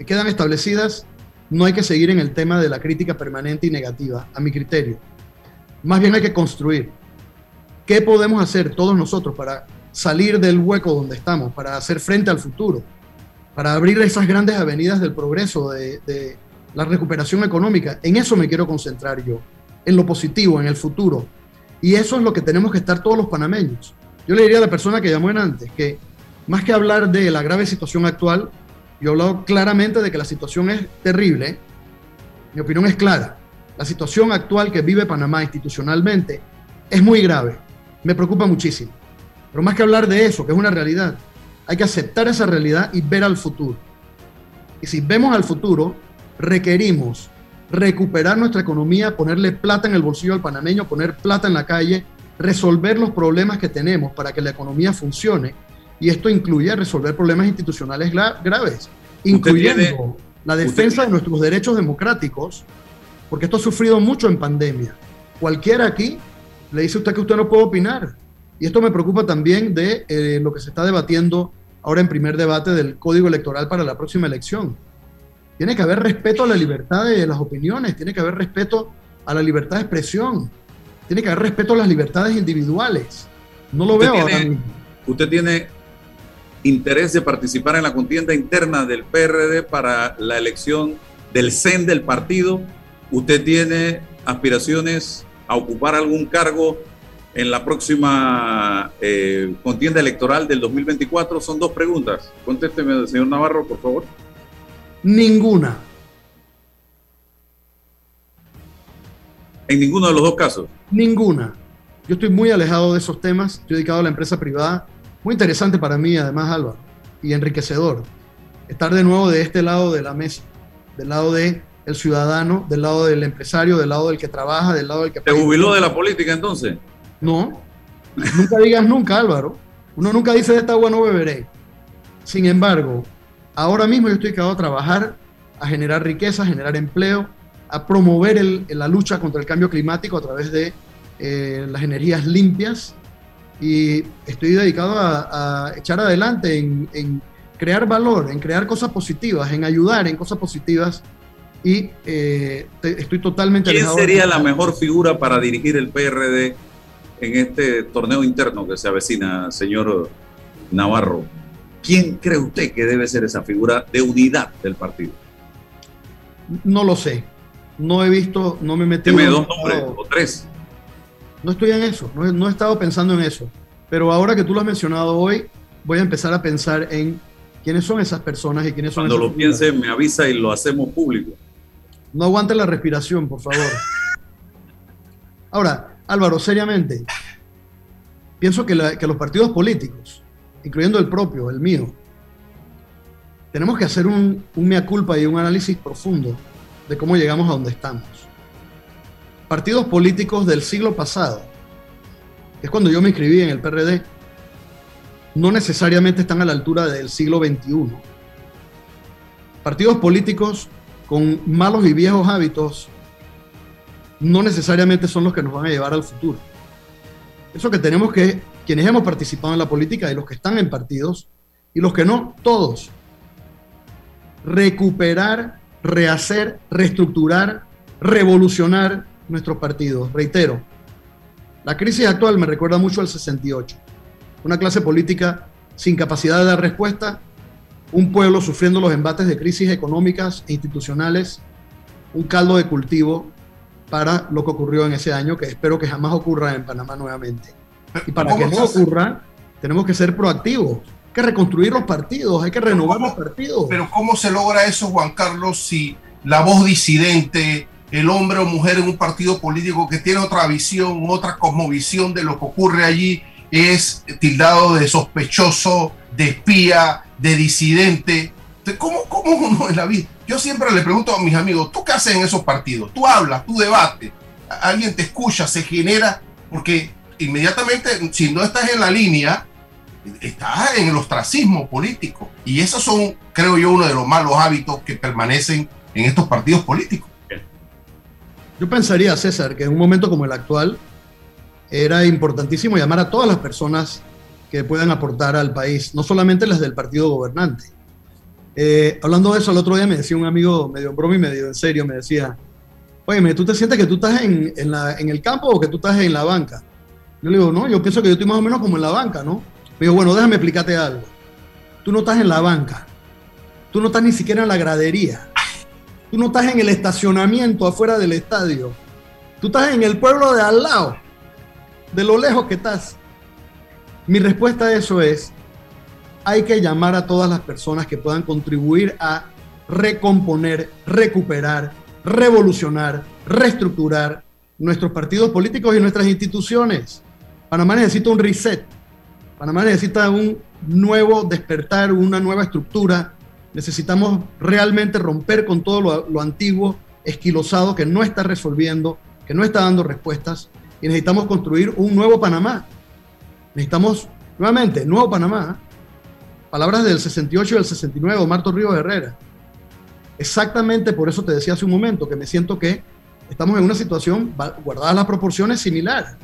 quedan establecidas, no hay que seguir en el tema de la crítica permanente y negativa, a mi criterio. Más bien hay que construir. ¿Qué podemos hacer todos nosotros para salir del hueco donde estamos, para hacer frente al futuro, para abrir esas grandes avenidas del progreso, de, de la recuperación económica? En eso me quiero concentrar yo, en lo positivo, en el futuro. Y eso es lo que tenemos que estar todos los panameños. Yo le diría a la persona que llamó en antes que más que hablar de la grave situación actual, yo he hablado claramente de que la situación es terrible. Mi opinión es clara. La situación actual que vive Panamá institucionalmente es muy grave. Me preocupa muchísimo. Pero más que hablar de eso, que es una realidad, hay que aceptar esa realidad y ver al futuro. Y si vemos al futuro, requerimos recuperar nuestra economía, ponerle plata en el bolsillo al panameño, poner plata en la calle, resolver los problemas que tenemos para que la economía funcione y esto incluye resolver problemas institucionales graves, incluyendo la defensa de nuestros derechos democráticos, porque esto ha sufrido mucho en pandemia. Cualquiera aquí le dice a usted que usted no puede opinar. Y esto me preocupa también de eh, lo que se está debatiendo ahora en primer debate del código electoral para la próxima elección. Tiene que haber respeto a la libertad de las opiniones, tiene que haber respeto a la libertad de expresión, tiene que haber respeto a las libertades individuales. No lo veo ahora mismo. Usted tiene interés de participar en la contienda interna del PRD para la elección del CEN del partido? ¿Usted tiene aspiraciones a ocupar algún cargo en la próxima eh, contienda electoral del 2024? Son dos preguntas. Contésteme, señor Navarro, por favor. Ninguna. ¿En ninguno de los dos casos? Ninguna. Yo estoy muy alejado de esos temas. Estoy dedicado a la empresa privada muy interesante para mí, además, Álvaro, y enriquecedor. Estar de nuevo de este lado de la mesa, del lado del el ciudadano, del lado del empresario, del lado del que trabaja, del lado del que... ¿Te jubiló de la política entonces? No, nunca digas nunca, Álvaro. Uno nunca dice de esta agua no beberé. Sin embargo, ahora mismo yo estoy quedado a trabajar, a generar riqueza, a generar empleo, a promover la lucha contra el cambio climático a través de eh, las energías limpias, y estoy dedicado a, echar adelante en, crear valor, en crear cosas positivas, en ayudar en cosas positivas y eh, estoy totalmente... ¿Quién sería la mejor figura para dirigir el PRD en este torneo interno que se avecina, señor Navarro? ¿Quién cree usted que debe ser esa figura de unidad del partido? No lo sé. No he visto, no me metí. Deme dos nombres o tres. No estoy en eso, no, he estado pensando en eso. Pero ahora que tú lo has mencionado hoy, voy a empezar a pensar en quiénes son esas personas y quiénes son Cuando lo piense, me avisa y lo hacemos público. No aguante la respiración, por favor. Ahora, Álvaro, seriamente, pienso que, los partidos políticos, incluyendo el propio, el mío, tenemos que hacer un, un mea culpa y un análisis profundo de cómo llegamos a donde estamos partidos políticos del siglo pasado, que es cuando yo me inscribí en el PRD, no necesariamente están a la altura del siglo XXI. Partidos políticos con malos y viejos hábitos no necesariamente son los que nos van a llevar al futuro. Eso que tenemos que, quienes hemos participado en la política y los que están en partidos y los que no, todos, recuperar, rehacer, reestructurar, revolucionar nuestros partidos. Reitero, la crisis actual me recuerda mucho al 68. Una clase política sin capacidad de dar respuesta, un pueblo sufriendo los embates de crisis económicas e institucionales, un caldo de cultivo para lo que ocurrió en ese año, que espero que jamás ocurra en Panamá nuevamente. Y para que no ocurra, tenemos que ser proactivos, hay que reconstruir los partidos, hay que renovar los partidos. Pero ¿cómo se logra eso, Juan Carlos, si la voz disidente, el hombre o mujer en un partido político que tiene otra visión, otra cosmovisión de lo que ocurre allí, es tildado de sospechoso, de espía, de disidente? ¿Cómo, cómo uno en la vida? Yo siempre le pregunto a mis amigos, ¿tú qué haces en esos partidos? Tú hablas, tú debates, alguien te escucha, se genera, porque inmediatamente, si no estás en la línea, estás en el ostracismo político. Y esos son, creo yo, uno de los malos hábitos que permanecen en estos partidos políticos. Yo pensaría, César, que en un momento como el actual era importantísimo llamar a todas las personas que puedan aportar al país, no solamente las del partido gobernante. Eh, hablando de eso, el otro día me decía un amigo medio en broma y medio en serio, me decía, oye, ¿tú te sientes que tú estás en, en, el campo o que tú estás en la banca? Yo le digo, no, yo pienso que yo estoy más o menos como en la banca, ¿no? Me digo, bueno, déjame explicarte algo. Tú no estás en la banca, tú no estás ni siquiera en la gradería, tú no estás en el estacionamiento afuera del estadio, tú estás en el pueblo de al lado, de lo lejos que estás. Mi respuesta a eso es, hay que llamar a todas las personas que puedan contribuir a recomponer, recuperar, revolucionar, reestructurar nuestros partidos políticos y nuestras instituciones. Panamá necesita un reset. Panamá necesita un nuevo despertar, una nueva estructura. Necesitamos realmente romper con todo lo, antiguo, esquilosado, que no está resolviendo, que no está dando respuestas. Y necesitamos construir un nuevo Panamá. Necesitamos, nuevamente, nuevo Panamá Palabras del 68 y del 69 Omar Torrijos Herrera. Exactamente por eso te decía hace un momento que me siento que estamos en una situación, guardadas las proporciones, similar.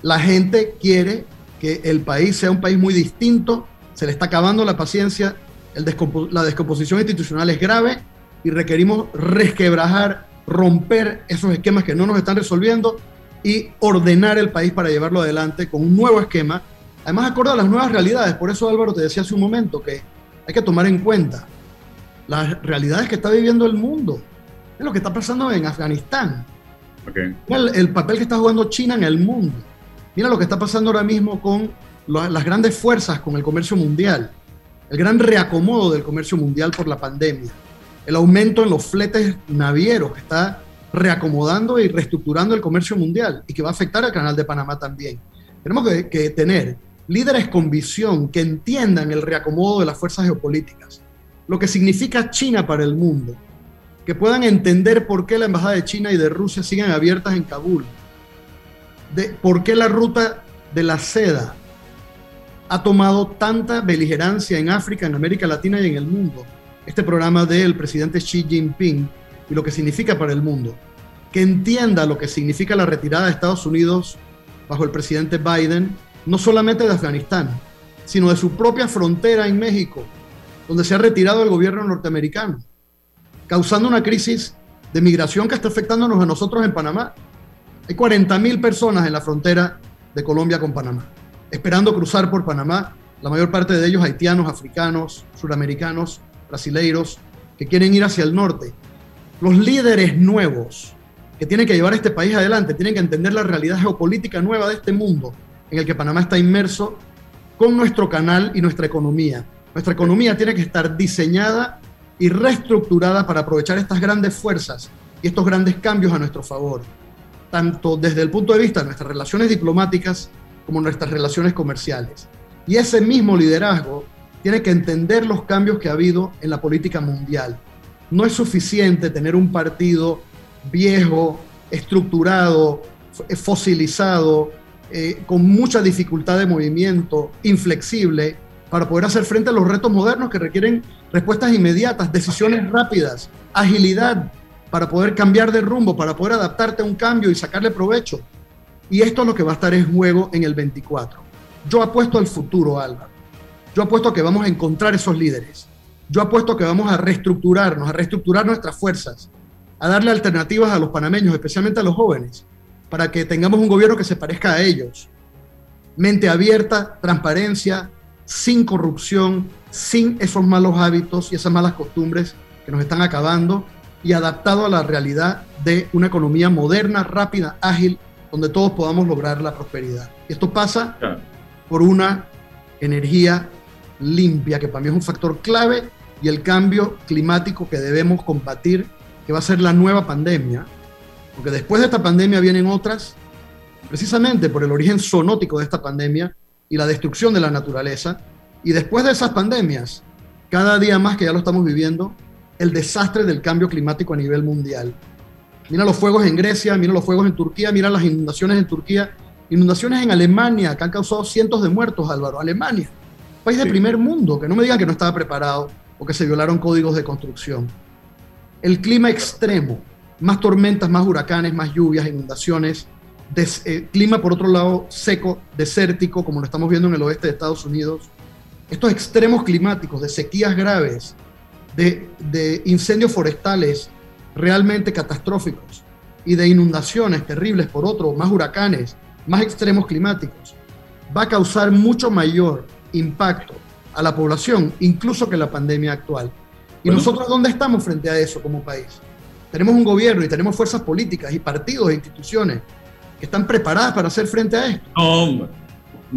La gente quiere que el país sea un país muy distinto, se le está acabando la paciencia, la descomposición institucional es grave y requerimos resquebrajar, romper esos esquemas que no nos están resolviendo y ordenar el país para llevarlo adelante con un nuevo esquema Además, acorde a las nuevas realidades, por eso Álvaro te decía hace un momento que hay que tomar en cuenta las realidades que está viviendo el mundo. Es lo que está pasando en Afganistán. El, papel que está jugando China en el mundo. Mira lo que está pasando ahora mismo con las grandes fuerzas, con el comercio mundial. El gran reacomodo del comercio mundial por la pandemia. El aumento en los fletes navieros que está reacomodando y reestructurando el comercio mundial y que va a afectar al canal de Panamá también. Tenemos que, que tener líderes con visión que entiendan el reacomodo de las fuerzas geopolíticas, lo que significa China para el mundo, que puedan entender por qué la embajada de China y de Rusia siguen abiertas en Kabul, de por qué la ruta de la seda ha tomado tanta beligerancia en África, en América Latina y en el mundo. Este programa del presidente Xi Jinping y lo que significa para el mundo. Que entienda lo que significa la retirada de Estados Unidos bajo el presidente Biden no solamente de Afganistán, sino de su propia frontera en México, donde se ha retirado el gobierno norteamericano, causando una crisis de migración que está afectándonos a nosotros en Panamá. Hay 40.000 personas en la frontera de Colombia con Panamá, esperando cruzar por Panamá, la mayor parte de ellos haitianos, africanos, suramericanos, brasileiros, que quieren ir hacia el norte. Los líderes nuevos que tienen que llevar este país adelante tienen que entender la realidad geopolítica nueva de este mundo en el que Panamá está inmerso con nuestro canal y nuestra economía. Nuestra economía tiene que estar diseñada y reestructurada para aprovechar estas grandes fuerzas y estos grandes cambios a nuestro favor, tanto desde el punto de vista de nuestras relaciones diplomáticas como nuestras relaciones comerciales. Y ese mismo liderazgo tiene que entender los cambios que ha habido en la política mundial. No es suficiente tener un partido viejo, estructurado, fosilizado, eh, con mucha dificultad de movimiento, inflexible, para poder hacer frente a los retos modernos que requieren respuestas inmediatas, decisiones rápidas, agilidad para poder cambiar de rumbo, para poder adaptarte a un cambio y sacarle provecho. Y esto es lo que va a estar en juego en el 24. Yo apuesto al futuro, Álvaro. Yo apuesto a que vamos a encontrar esos líderes. Yo apuesto a que vamos a reestructurarnos, a reestructurar nuestras fuerzas, a darle alternativas a los panameños, especialmente a los jóvenes, para que tengamos un gobierno que se parezca a ellos. Mente abierta, transparencia, sin corrupción, sin esos malos hábitos y esas malas costumbres que nos están acabando y adaptado a la realidad de una economía moderna, rápida, ágil, donde todos podamos lograr la prosperidad. Y esto pasa por una energía limpia, que para mí es un factor clave, y el cambio climático que debemos combatir, que va a ser la nueva pandemia, porque después de esta pandemia vienen otras, precisamente por el origen zoonótico de esta pandemia y la destrucción de la naturaleza, y después de esas pandemias, cada día más que ya lo estamos viviendo, el desastre del cambio climático a nivel mundial. Mira los fuegos en Grecia, mira los fuegos en Turquía, mira las inundaciones en Turquía, inundaciones en Alemania que han causado cientos de muertos, Álvaro. Alemania, país de primer mundo, que no me digan que no estaba preparado o que se violaron códigos de construcción. El clima extremo, más tormentas, más huracanes, más lluvias, inundaciones, eh, clima por otro lado seco, desértico, como lo estamos viendo en el oeste de Estados Unidos. Estos extremos climáticos de sequías graves, de, de incendios forestales realmente catastróficos y de inundaciones terribles por otro, más huracanes, más extremos climáticos, va a causar mucho mayor impacto a la población, incluso que la pandemia actual. ¿Y nosotros dónde estamos frente a eso como país? Tenemos un gobierno y tenemos fuerzas políticas y partidos e instituciones que están preparadas para hacer frente a esto. No,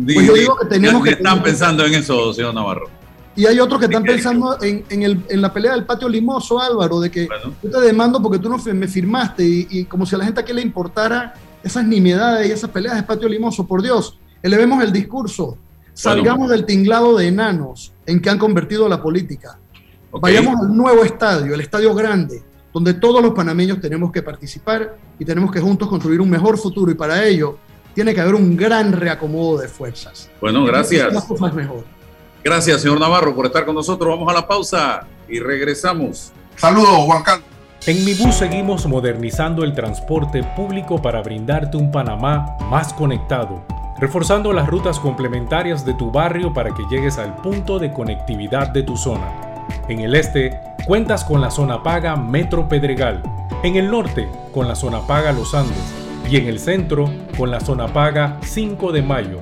pues yo digo que tenemos que... Están pensando en eso, señor Navarro. Y hay otros que están pensando en, en, la pelea del patio limoso, Álvaro, de que yo te demando porque tú no me firmaste y, como si a la gente aquí le importara esas nimiedades y esas peleas de patio limoso. Por Dios, elevemos el discurso, salgamos del tinglado de enanos en que han convertido la política. Vayamos al nuevo estadio, el estadio grande, donde todos los panameños tenemos que participar y tenemos que juntos construir un mejor futuro y para ello tiene que haber un gran reacomodo de fuerzas. Bueno, gracias. mejor. Gracias, señor Navarro, por estar con nosotros. Vamos a la pausa y regresamos. Saludos, Juan Carlos. En Mi Bus seguimos modernizando el transporte público para brindarte un Panamá más conectado, reforzando las rutas complementarias de tu barrio para que llegues al punto de conectividad de tu zona. En el este, cuentas con la zona paga Metro Pedregal, en el norte, con la zona paga Los Andes, y en el centro, con la zona paga 5 de Mayo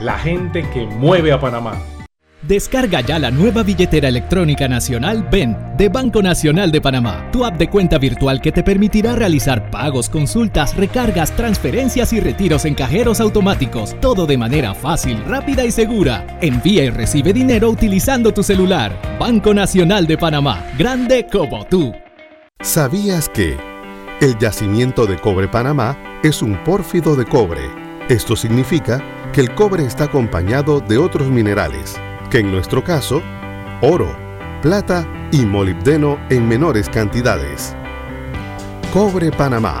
la gente que mueve a Panamá. Descarga ya la nueva billetera electrónica nacional BEN de Banco Nacional de Panamá, tu app de cuenta virtual que te permitirá realizar pagos, consultas, recargas, transferencias y retiros en cajeros automáticos, todo de manera fácil, rápida y segura. Envía y recibe dinero utilizando tu celular. Banco Nacional de Panamá, grande como tú. ¿Sabías que el yacimiento de cobre Panamá es un pórfido de cobre? Esto significa que el cobre está acompañado de otros minerales que en nuestro caso, oro, plata y molibdeno en menores cantidades. Cobre Panamá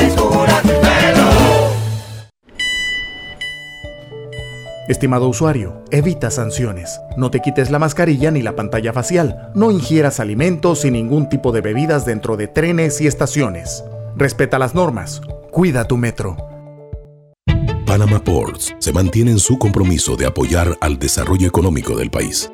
Estimado usuario, evita sanciones. No te quites la mascarilla ni la pantalla facial. No ingieras alimentos y ningún tipo de bebidas dentro de trenes y estaciones. Respeta las normas. Cuida tu metro. Panama Ports se mantiene en su compromiso de apoyar al desarrollo económico del país.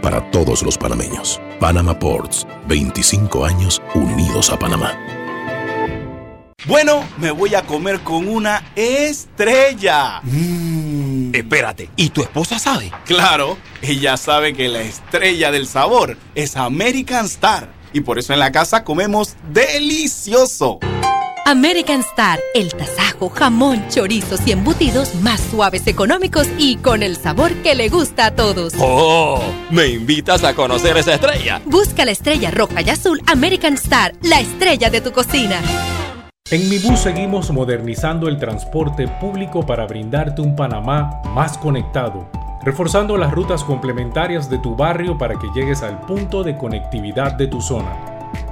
para todos los panameños. Panama Ports, 25 años unidos a Panamá. Bueno, me voy a comer con una estrella. Mm. Espérate, ¿y tu esposa sabe? Claro, ella sabe que la estrella del sabor es American Star. Y por eso en la casa comemos delicioso. American Star, el tasajo, jamón, chorizos y embutidos más suaves, económicos y con el sabor que le gusta a todos. ¡Oh! ¿Me invitas a conocer esa estrella? Busca la estrella roja y azul American Star, la estrella de tu cocina. En Mi Bus seguimos modernizando el transporte público para brindarte un Panamá más conectado, reforzando las rutas complementarias de tu barrio para que llegues al punto de conectividad de tu zona.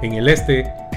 En el este,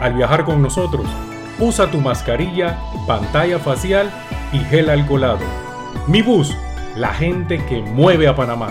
Al viajar con nosotros, usa tu mascarilla, pantalla facial y gel alcoholado. Mi bus, la gente que mueve a Panamá.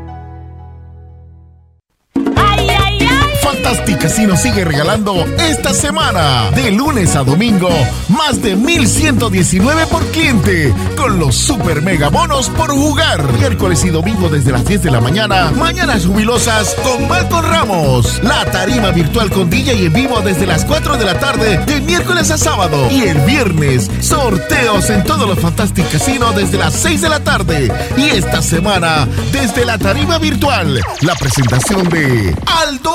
Casino sigue regalando esta semana, de lunes a domingo, más de 1119 por cliente, con los super mega bonos por jugar. Miércoles y domingo desde las 10 de la mañana, mañanas jubilosas con Malcolm Ramos. La tarima virtual con DJ y en vivo desde las 4 de la tarde, de miércoles a sábado. Y el viernes, sorteos en todos los Fantastic Casino desde las 6 de la tarde. Y esta semana, desde la tarima virtual, la presentación de Aldo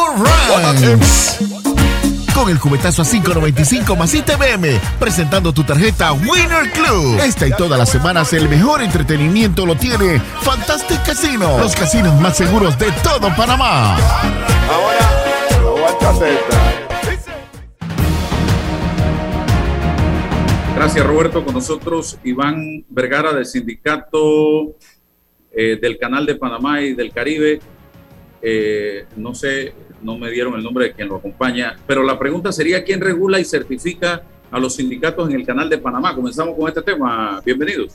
Con el cubetazo a 5.95 más ITBM, presentando tu tarjeta Winner Club. Esta y todas las semanas el mejor entretenimiento lo tiene Fantastic Casino, los casinos más seguros de todo Panamá. Gracias Roberto. Con nosotros Iván Vergara del sindicato eh, del Canal de Panamá y del Caribe. Eh, no sé, no me dieron el nombre de quien lo acompaña, pero la pregunta sería, ¿quién regula y certifica a los sindicatos en el Canal de Panamá? Comenzamos con este tema. Bienvenidos.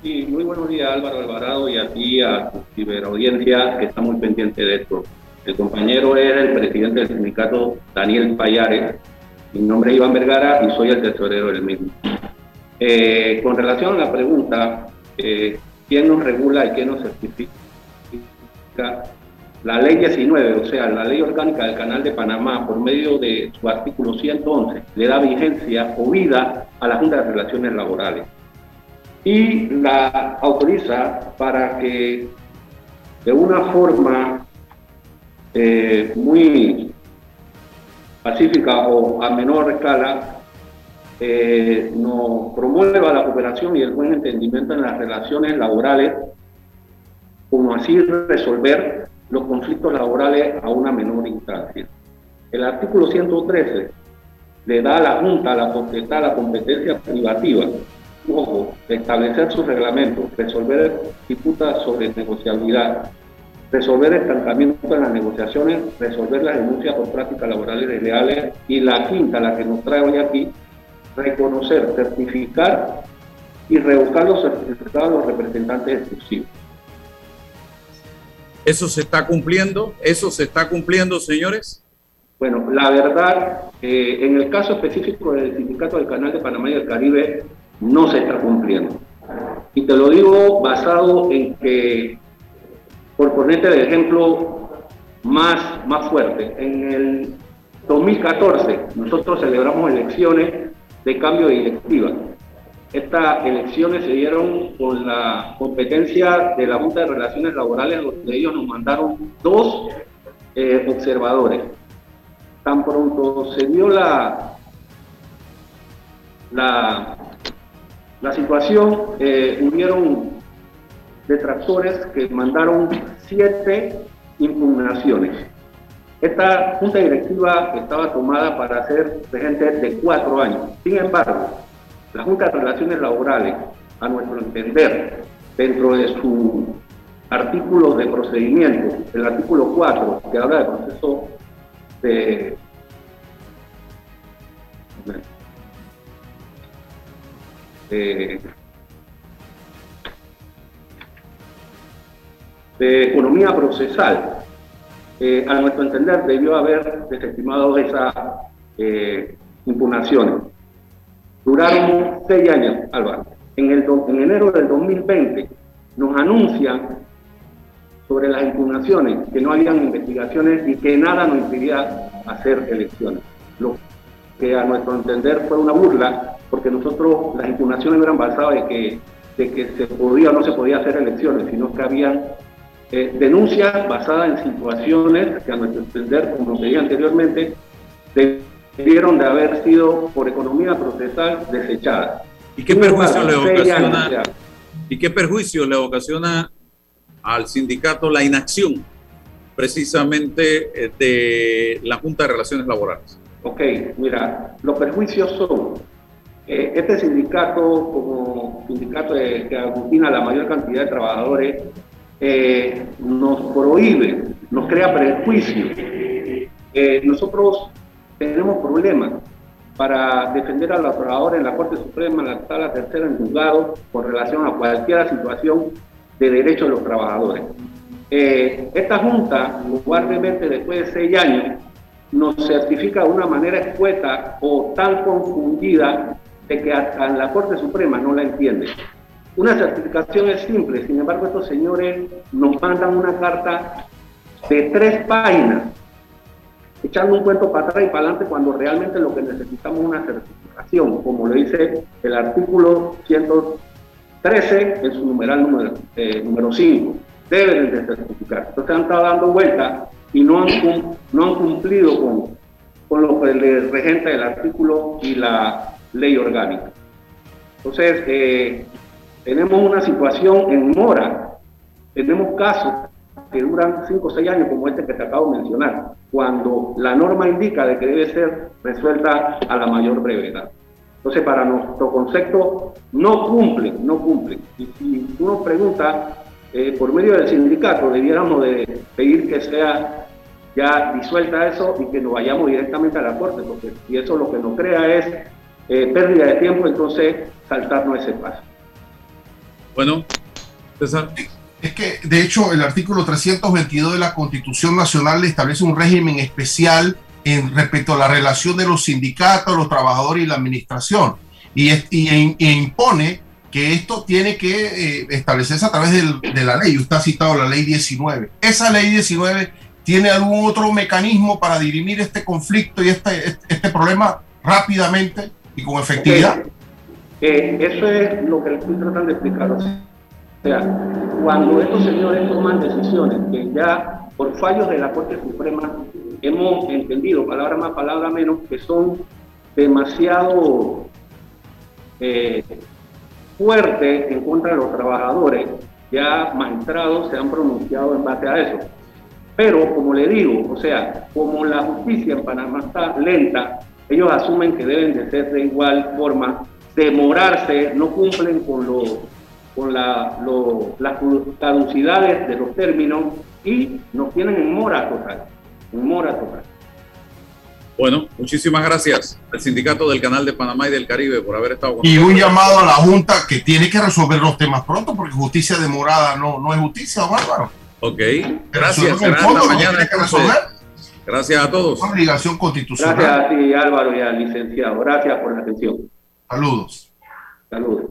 Sí, muy buenos días Álvaro Alvarado y a ti, a tu ciberaudiencia que está muy pendiente de esto. El compañero es el presidente del sindicato Daniel Payares, mi nombre es Iván Vergara y soy el tesorero del mismo. Eh, con relación a la pregunta, eh, ¿quién nos regula y quién nos certifica? La ley 19, o sea, la ley orgánica del Canal de Panamá, por medio de su artículo 111, le da vigencia o vida a la Junta de Relaciones Laborales. Y la autoriza para que de una forma eh, muy pacífica o a menor escala eh, nos promueva la cooperación y el buen entendimiento en las relaciones laborales, como así resolver los conflictos laborales a una menor instancia. El artículo 113 le da a la Junta la potestad, la competencia privativa ojo, establecer sus reglamentos, resolver disputas sobre negociabilidad, resolver estancamiento en las negociaciones, resolver las denuncias por prácticas laborales desleales y la quinta, la que nos trae hoy aquí, reconocer, certificar y revocar los certificados de los representantes exclusivos. ¿Eso se está cumpliendo? ¿Eso se está cumpliendo, señores? Bueno, la verdad, eh, en el caso específico del Sindicato del Canal de Panamá y del Caribe, no se está cumpliendo. Y te lo digo basado en que, por ponerte de ejemplo más, más fuerte, en el 2014 nosotros celebramos elecciones de cambio de directiva. Estas elecciones se dieron con la competencia de la Junta de Relaciones Laborales, donde ellos nos mandaron dos eh, observadores. Tan pronto se dio la, la, la situación, eh, hubieron detractores que mandaron siete impugnaciones. Esta junta directiva estaba tomada para ser gente de cuatro años. Sin embargo, la Junta de Relaciones Laborales, a nuestro entender, dentro de su artículo de procedimiento, el artículo 4, que habla de proceso de economía procesal, eh, a nuestro entender debió haber desestimado esas eh, impugnaciones. Duraron seis años, Álvaro. En, el en enero del 2020 nos anuncian sobre las impugnaciones, que no habían investigaciones y que nada nos impedía hacer elecciones. Lo que a nuestro entender fue una burla, porque nosotros las impugnaciones eran basadas de que, de que se podía o no se podía hacer elecciones, sino que habían eh, denuncias basadas en situaciones que a nuestro entender, como te dije anteriormente, debieron de haber sido por economía procesal desechadas. ¿Y qué perjuicio le ocasiona? ¿Y qué perjuicio le ocasiona al sindicato la inacción precisamente eh, de la Junta de Relaciones Laborales? Ok, mira, los perjuicios son, eh, este sindicato como sindicato que aglutina la mayor cantidad de trabajadores, eh, nos prohíbe, nos crea prejuicios. nosotros tenemos problemas para defender a los trabajadores en la Corte Suprema, en la sala tercera en juzgado, con relación a cualquier situación de derechos de los trabajadores. Eh, esta Junta, probablemente después de seis años, nos certifica de una manera escueta o tan confundida de que hasta la Corte Suprema no la entiende. Una certificación es simple, sin embargo estos señores nos mandan una carta de tres páginas, echando un cuento para atrás y para adelante cuando realmente lo que necesitamos es una certificación, como lo dice el artículo 113 en su numeral número, eh, número 5. Deben de certificar. Entonces han estado dando vueltas y no han, no han cumplido con, con lo que le regenta el artículo y la ley orgánica. Entonces, eh, tenemos una situación en mora, tenemos casos que duran 5 o 6 años, como este que te acabo de mencionar, cuando la norma indica de que debe ser resuelta a la mayor brevedad. Entonces, para nuestro concepto, no cumple, no cumple. Y si uno pregunta, eh, por medio del sindicato, debiéramos de pedir que sea ya disuelta eso y que nos vayamos directamente a la corte, porque si eso lo que nos crea es eh, pérdida de tiempo, entonces saltarnos ese paso. Bueno, César. Es que, de hecho, el artículo 322 de la Constitución Nacional establece un régimen especial en respecto a la relación de los sindicatos, los trabajadores y la administración. Y, y, impone que esto tiene que eh, establecerse a través de la ley. Usted ha citado la ley 19. Esa ley 19 tiene algún otro mecanismo para dirimir este conflicto y este, este problema rápidamente y con efectividad. Eh, eso es lo que estoy tratando de explicar. O sea, cuando estos señores toman decisiones que ya por fallos de la Corte Suprema hemos entendido, palabra más, palabra menos, que son demasiado eh, fuertes en contra de los trabajadores, ya magistrados se han pronunciado en base a eso. Pero, como le digo, o sea, como la justicia en Panamá está lenta, ellos asumen que deben de ser de igual forma demorarse, no cumplen con, los, con la, lo- las caducidades de los términos y nos tienen en mora total. En mora total. Bueno, muchísimas gracias al Sindicato del Canal de Panamá y del Caribe por haber estado con Y un nosotros. llamado a la Junta que tiene que resolver los temas pronto, porque justicia demorada no, no es justicia, Bárbaro. Ok, gracias. será fondo hasta mañana. que resolver. Gracias a todos. Una obligación constitucional. Gracias a ti, Álvaro, y al licenciado. Gracias por la atención. Saludos. Saludos.